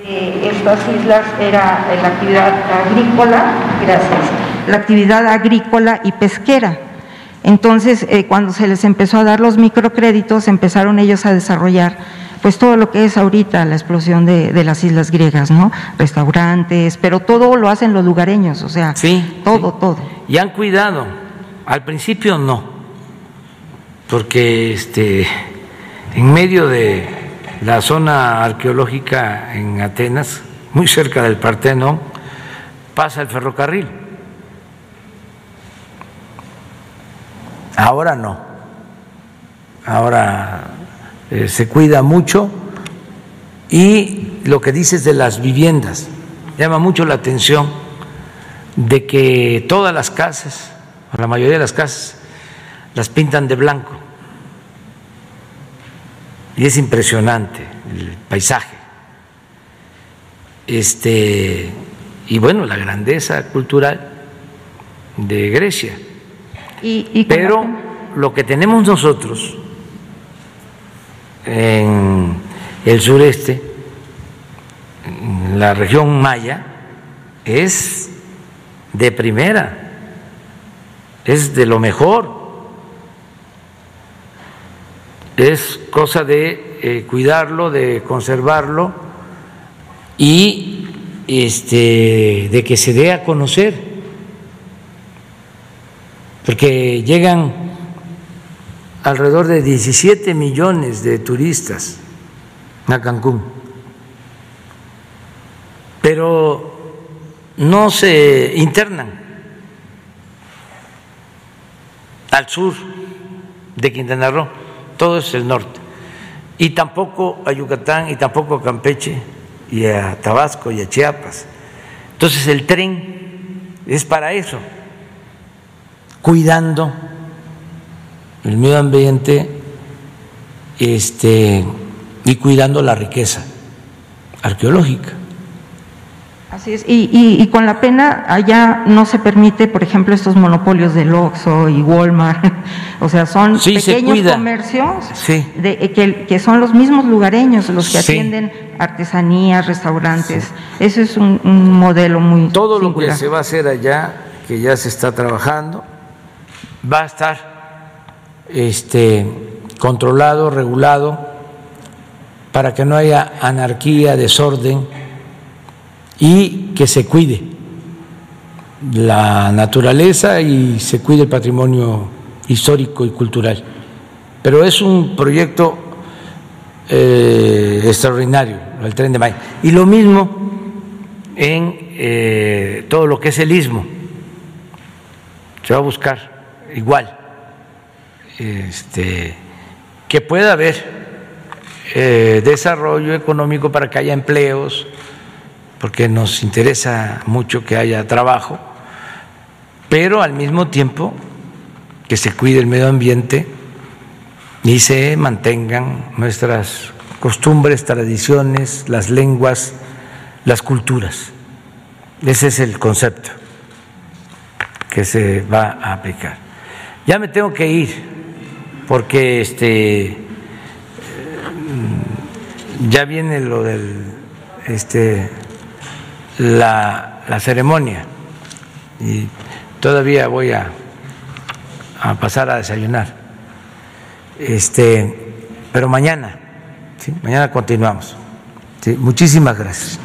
de estas islas era la actividad agrícola, gracias, la actividad agrícola y pesquera. Entonces, eh, cuando se les empezó a dar los microcréditos, empezaron ellos a desarrollar pues todo lo que es ahorita la explosión de, de las islas griegas, ¿no? Restaurantes, pero todo lo hacen los lugareños, o sea, Sí, todo, sí. todo. Y han cuidado. Al principio no, porque este, en medio de la zona arqueológica en Atenas, muy cerca del Partenón, pasa el ferrocarril. Ahora no. Ahora eh, se cuida mucho y lo que dices de las viviendas llama mucho la atención de que todas las casas, o la mayoría de las casas, las pintan de blanco. Y es impresionante el paisaje. Este, y bueno, la grandeza cultural de Grecia. Y, y con Pero lo que tenemos nosotros en el sureste, en la región maya, es de primera, es de lo mejor. Es cosa de eh, cuidarlo, de conservarlo y este, de que se dé a conocer porque llegan alrededor de 17 millones de turistas a Cancún, pero no se internan al sur de Quintana Roo, todo es el norte, y tampoco a Yucatán, y tampoco a Campeche, y a Tabasco, y a Chiapas. Entonces el tren es para eso cuidando el medio ambiente este, y cuidando la riqueza arqueológica. Así es, y, y- y con la pena allá no se permite, por ejemplo, estos monopolios del Oxxo y Walmart, o sea, son Sí, pequeños comercios Sí. de, que, que son los mismos lugareños los que Sí. atienden artesanías, restaurantes. Eso es un, un modelo muy Todo lo que se va a hacer allá, que ya se está trabajando, va a estar este, controlado, regulado, para que no haya anarquía, desorden y que se cuide la naturaleza y se cuide el patrimonio histórico y cultural. Pero es un proyecto eh, extraordinario, el tren de Maya. Y lo mismo en eh, todo lo que es el istmo. Se va a buscar igual este, que pueda haber eh, desarrollo económico para que haya empleos, porque nos interesa mucho que haya trabajo, pero al mismo tiempo que se cuide el medio ambiente y se mantengan nuestras costumbres, tradiciones, las lenguas, las culturas. Ese es el concepto que se va a aplicar. Ya me tengo que ir porque este ya viene lo del este la, la ceremonia y todavía voy a, a pasar a desayunar. Este, pero mañana, mañana continuamos. Muchísimas gracias.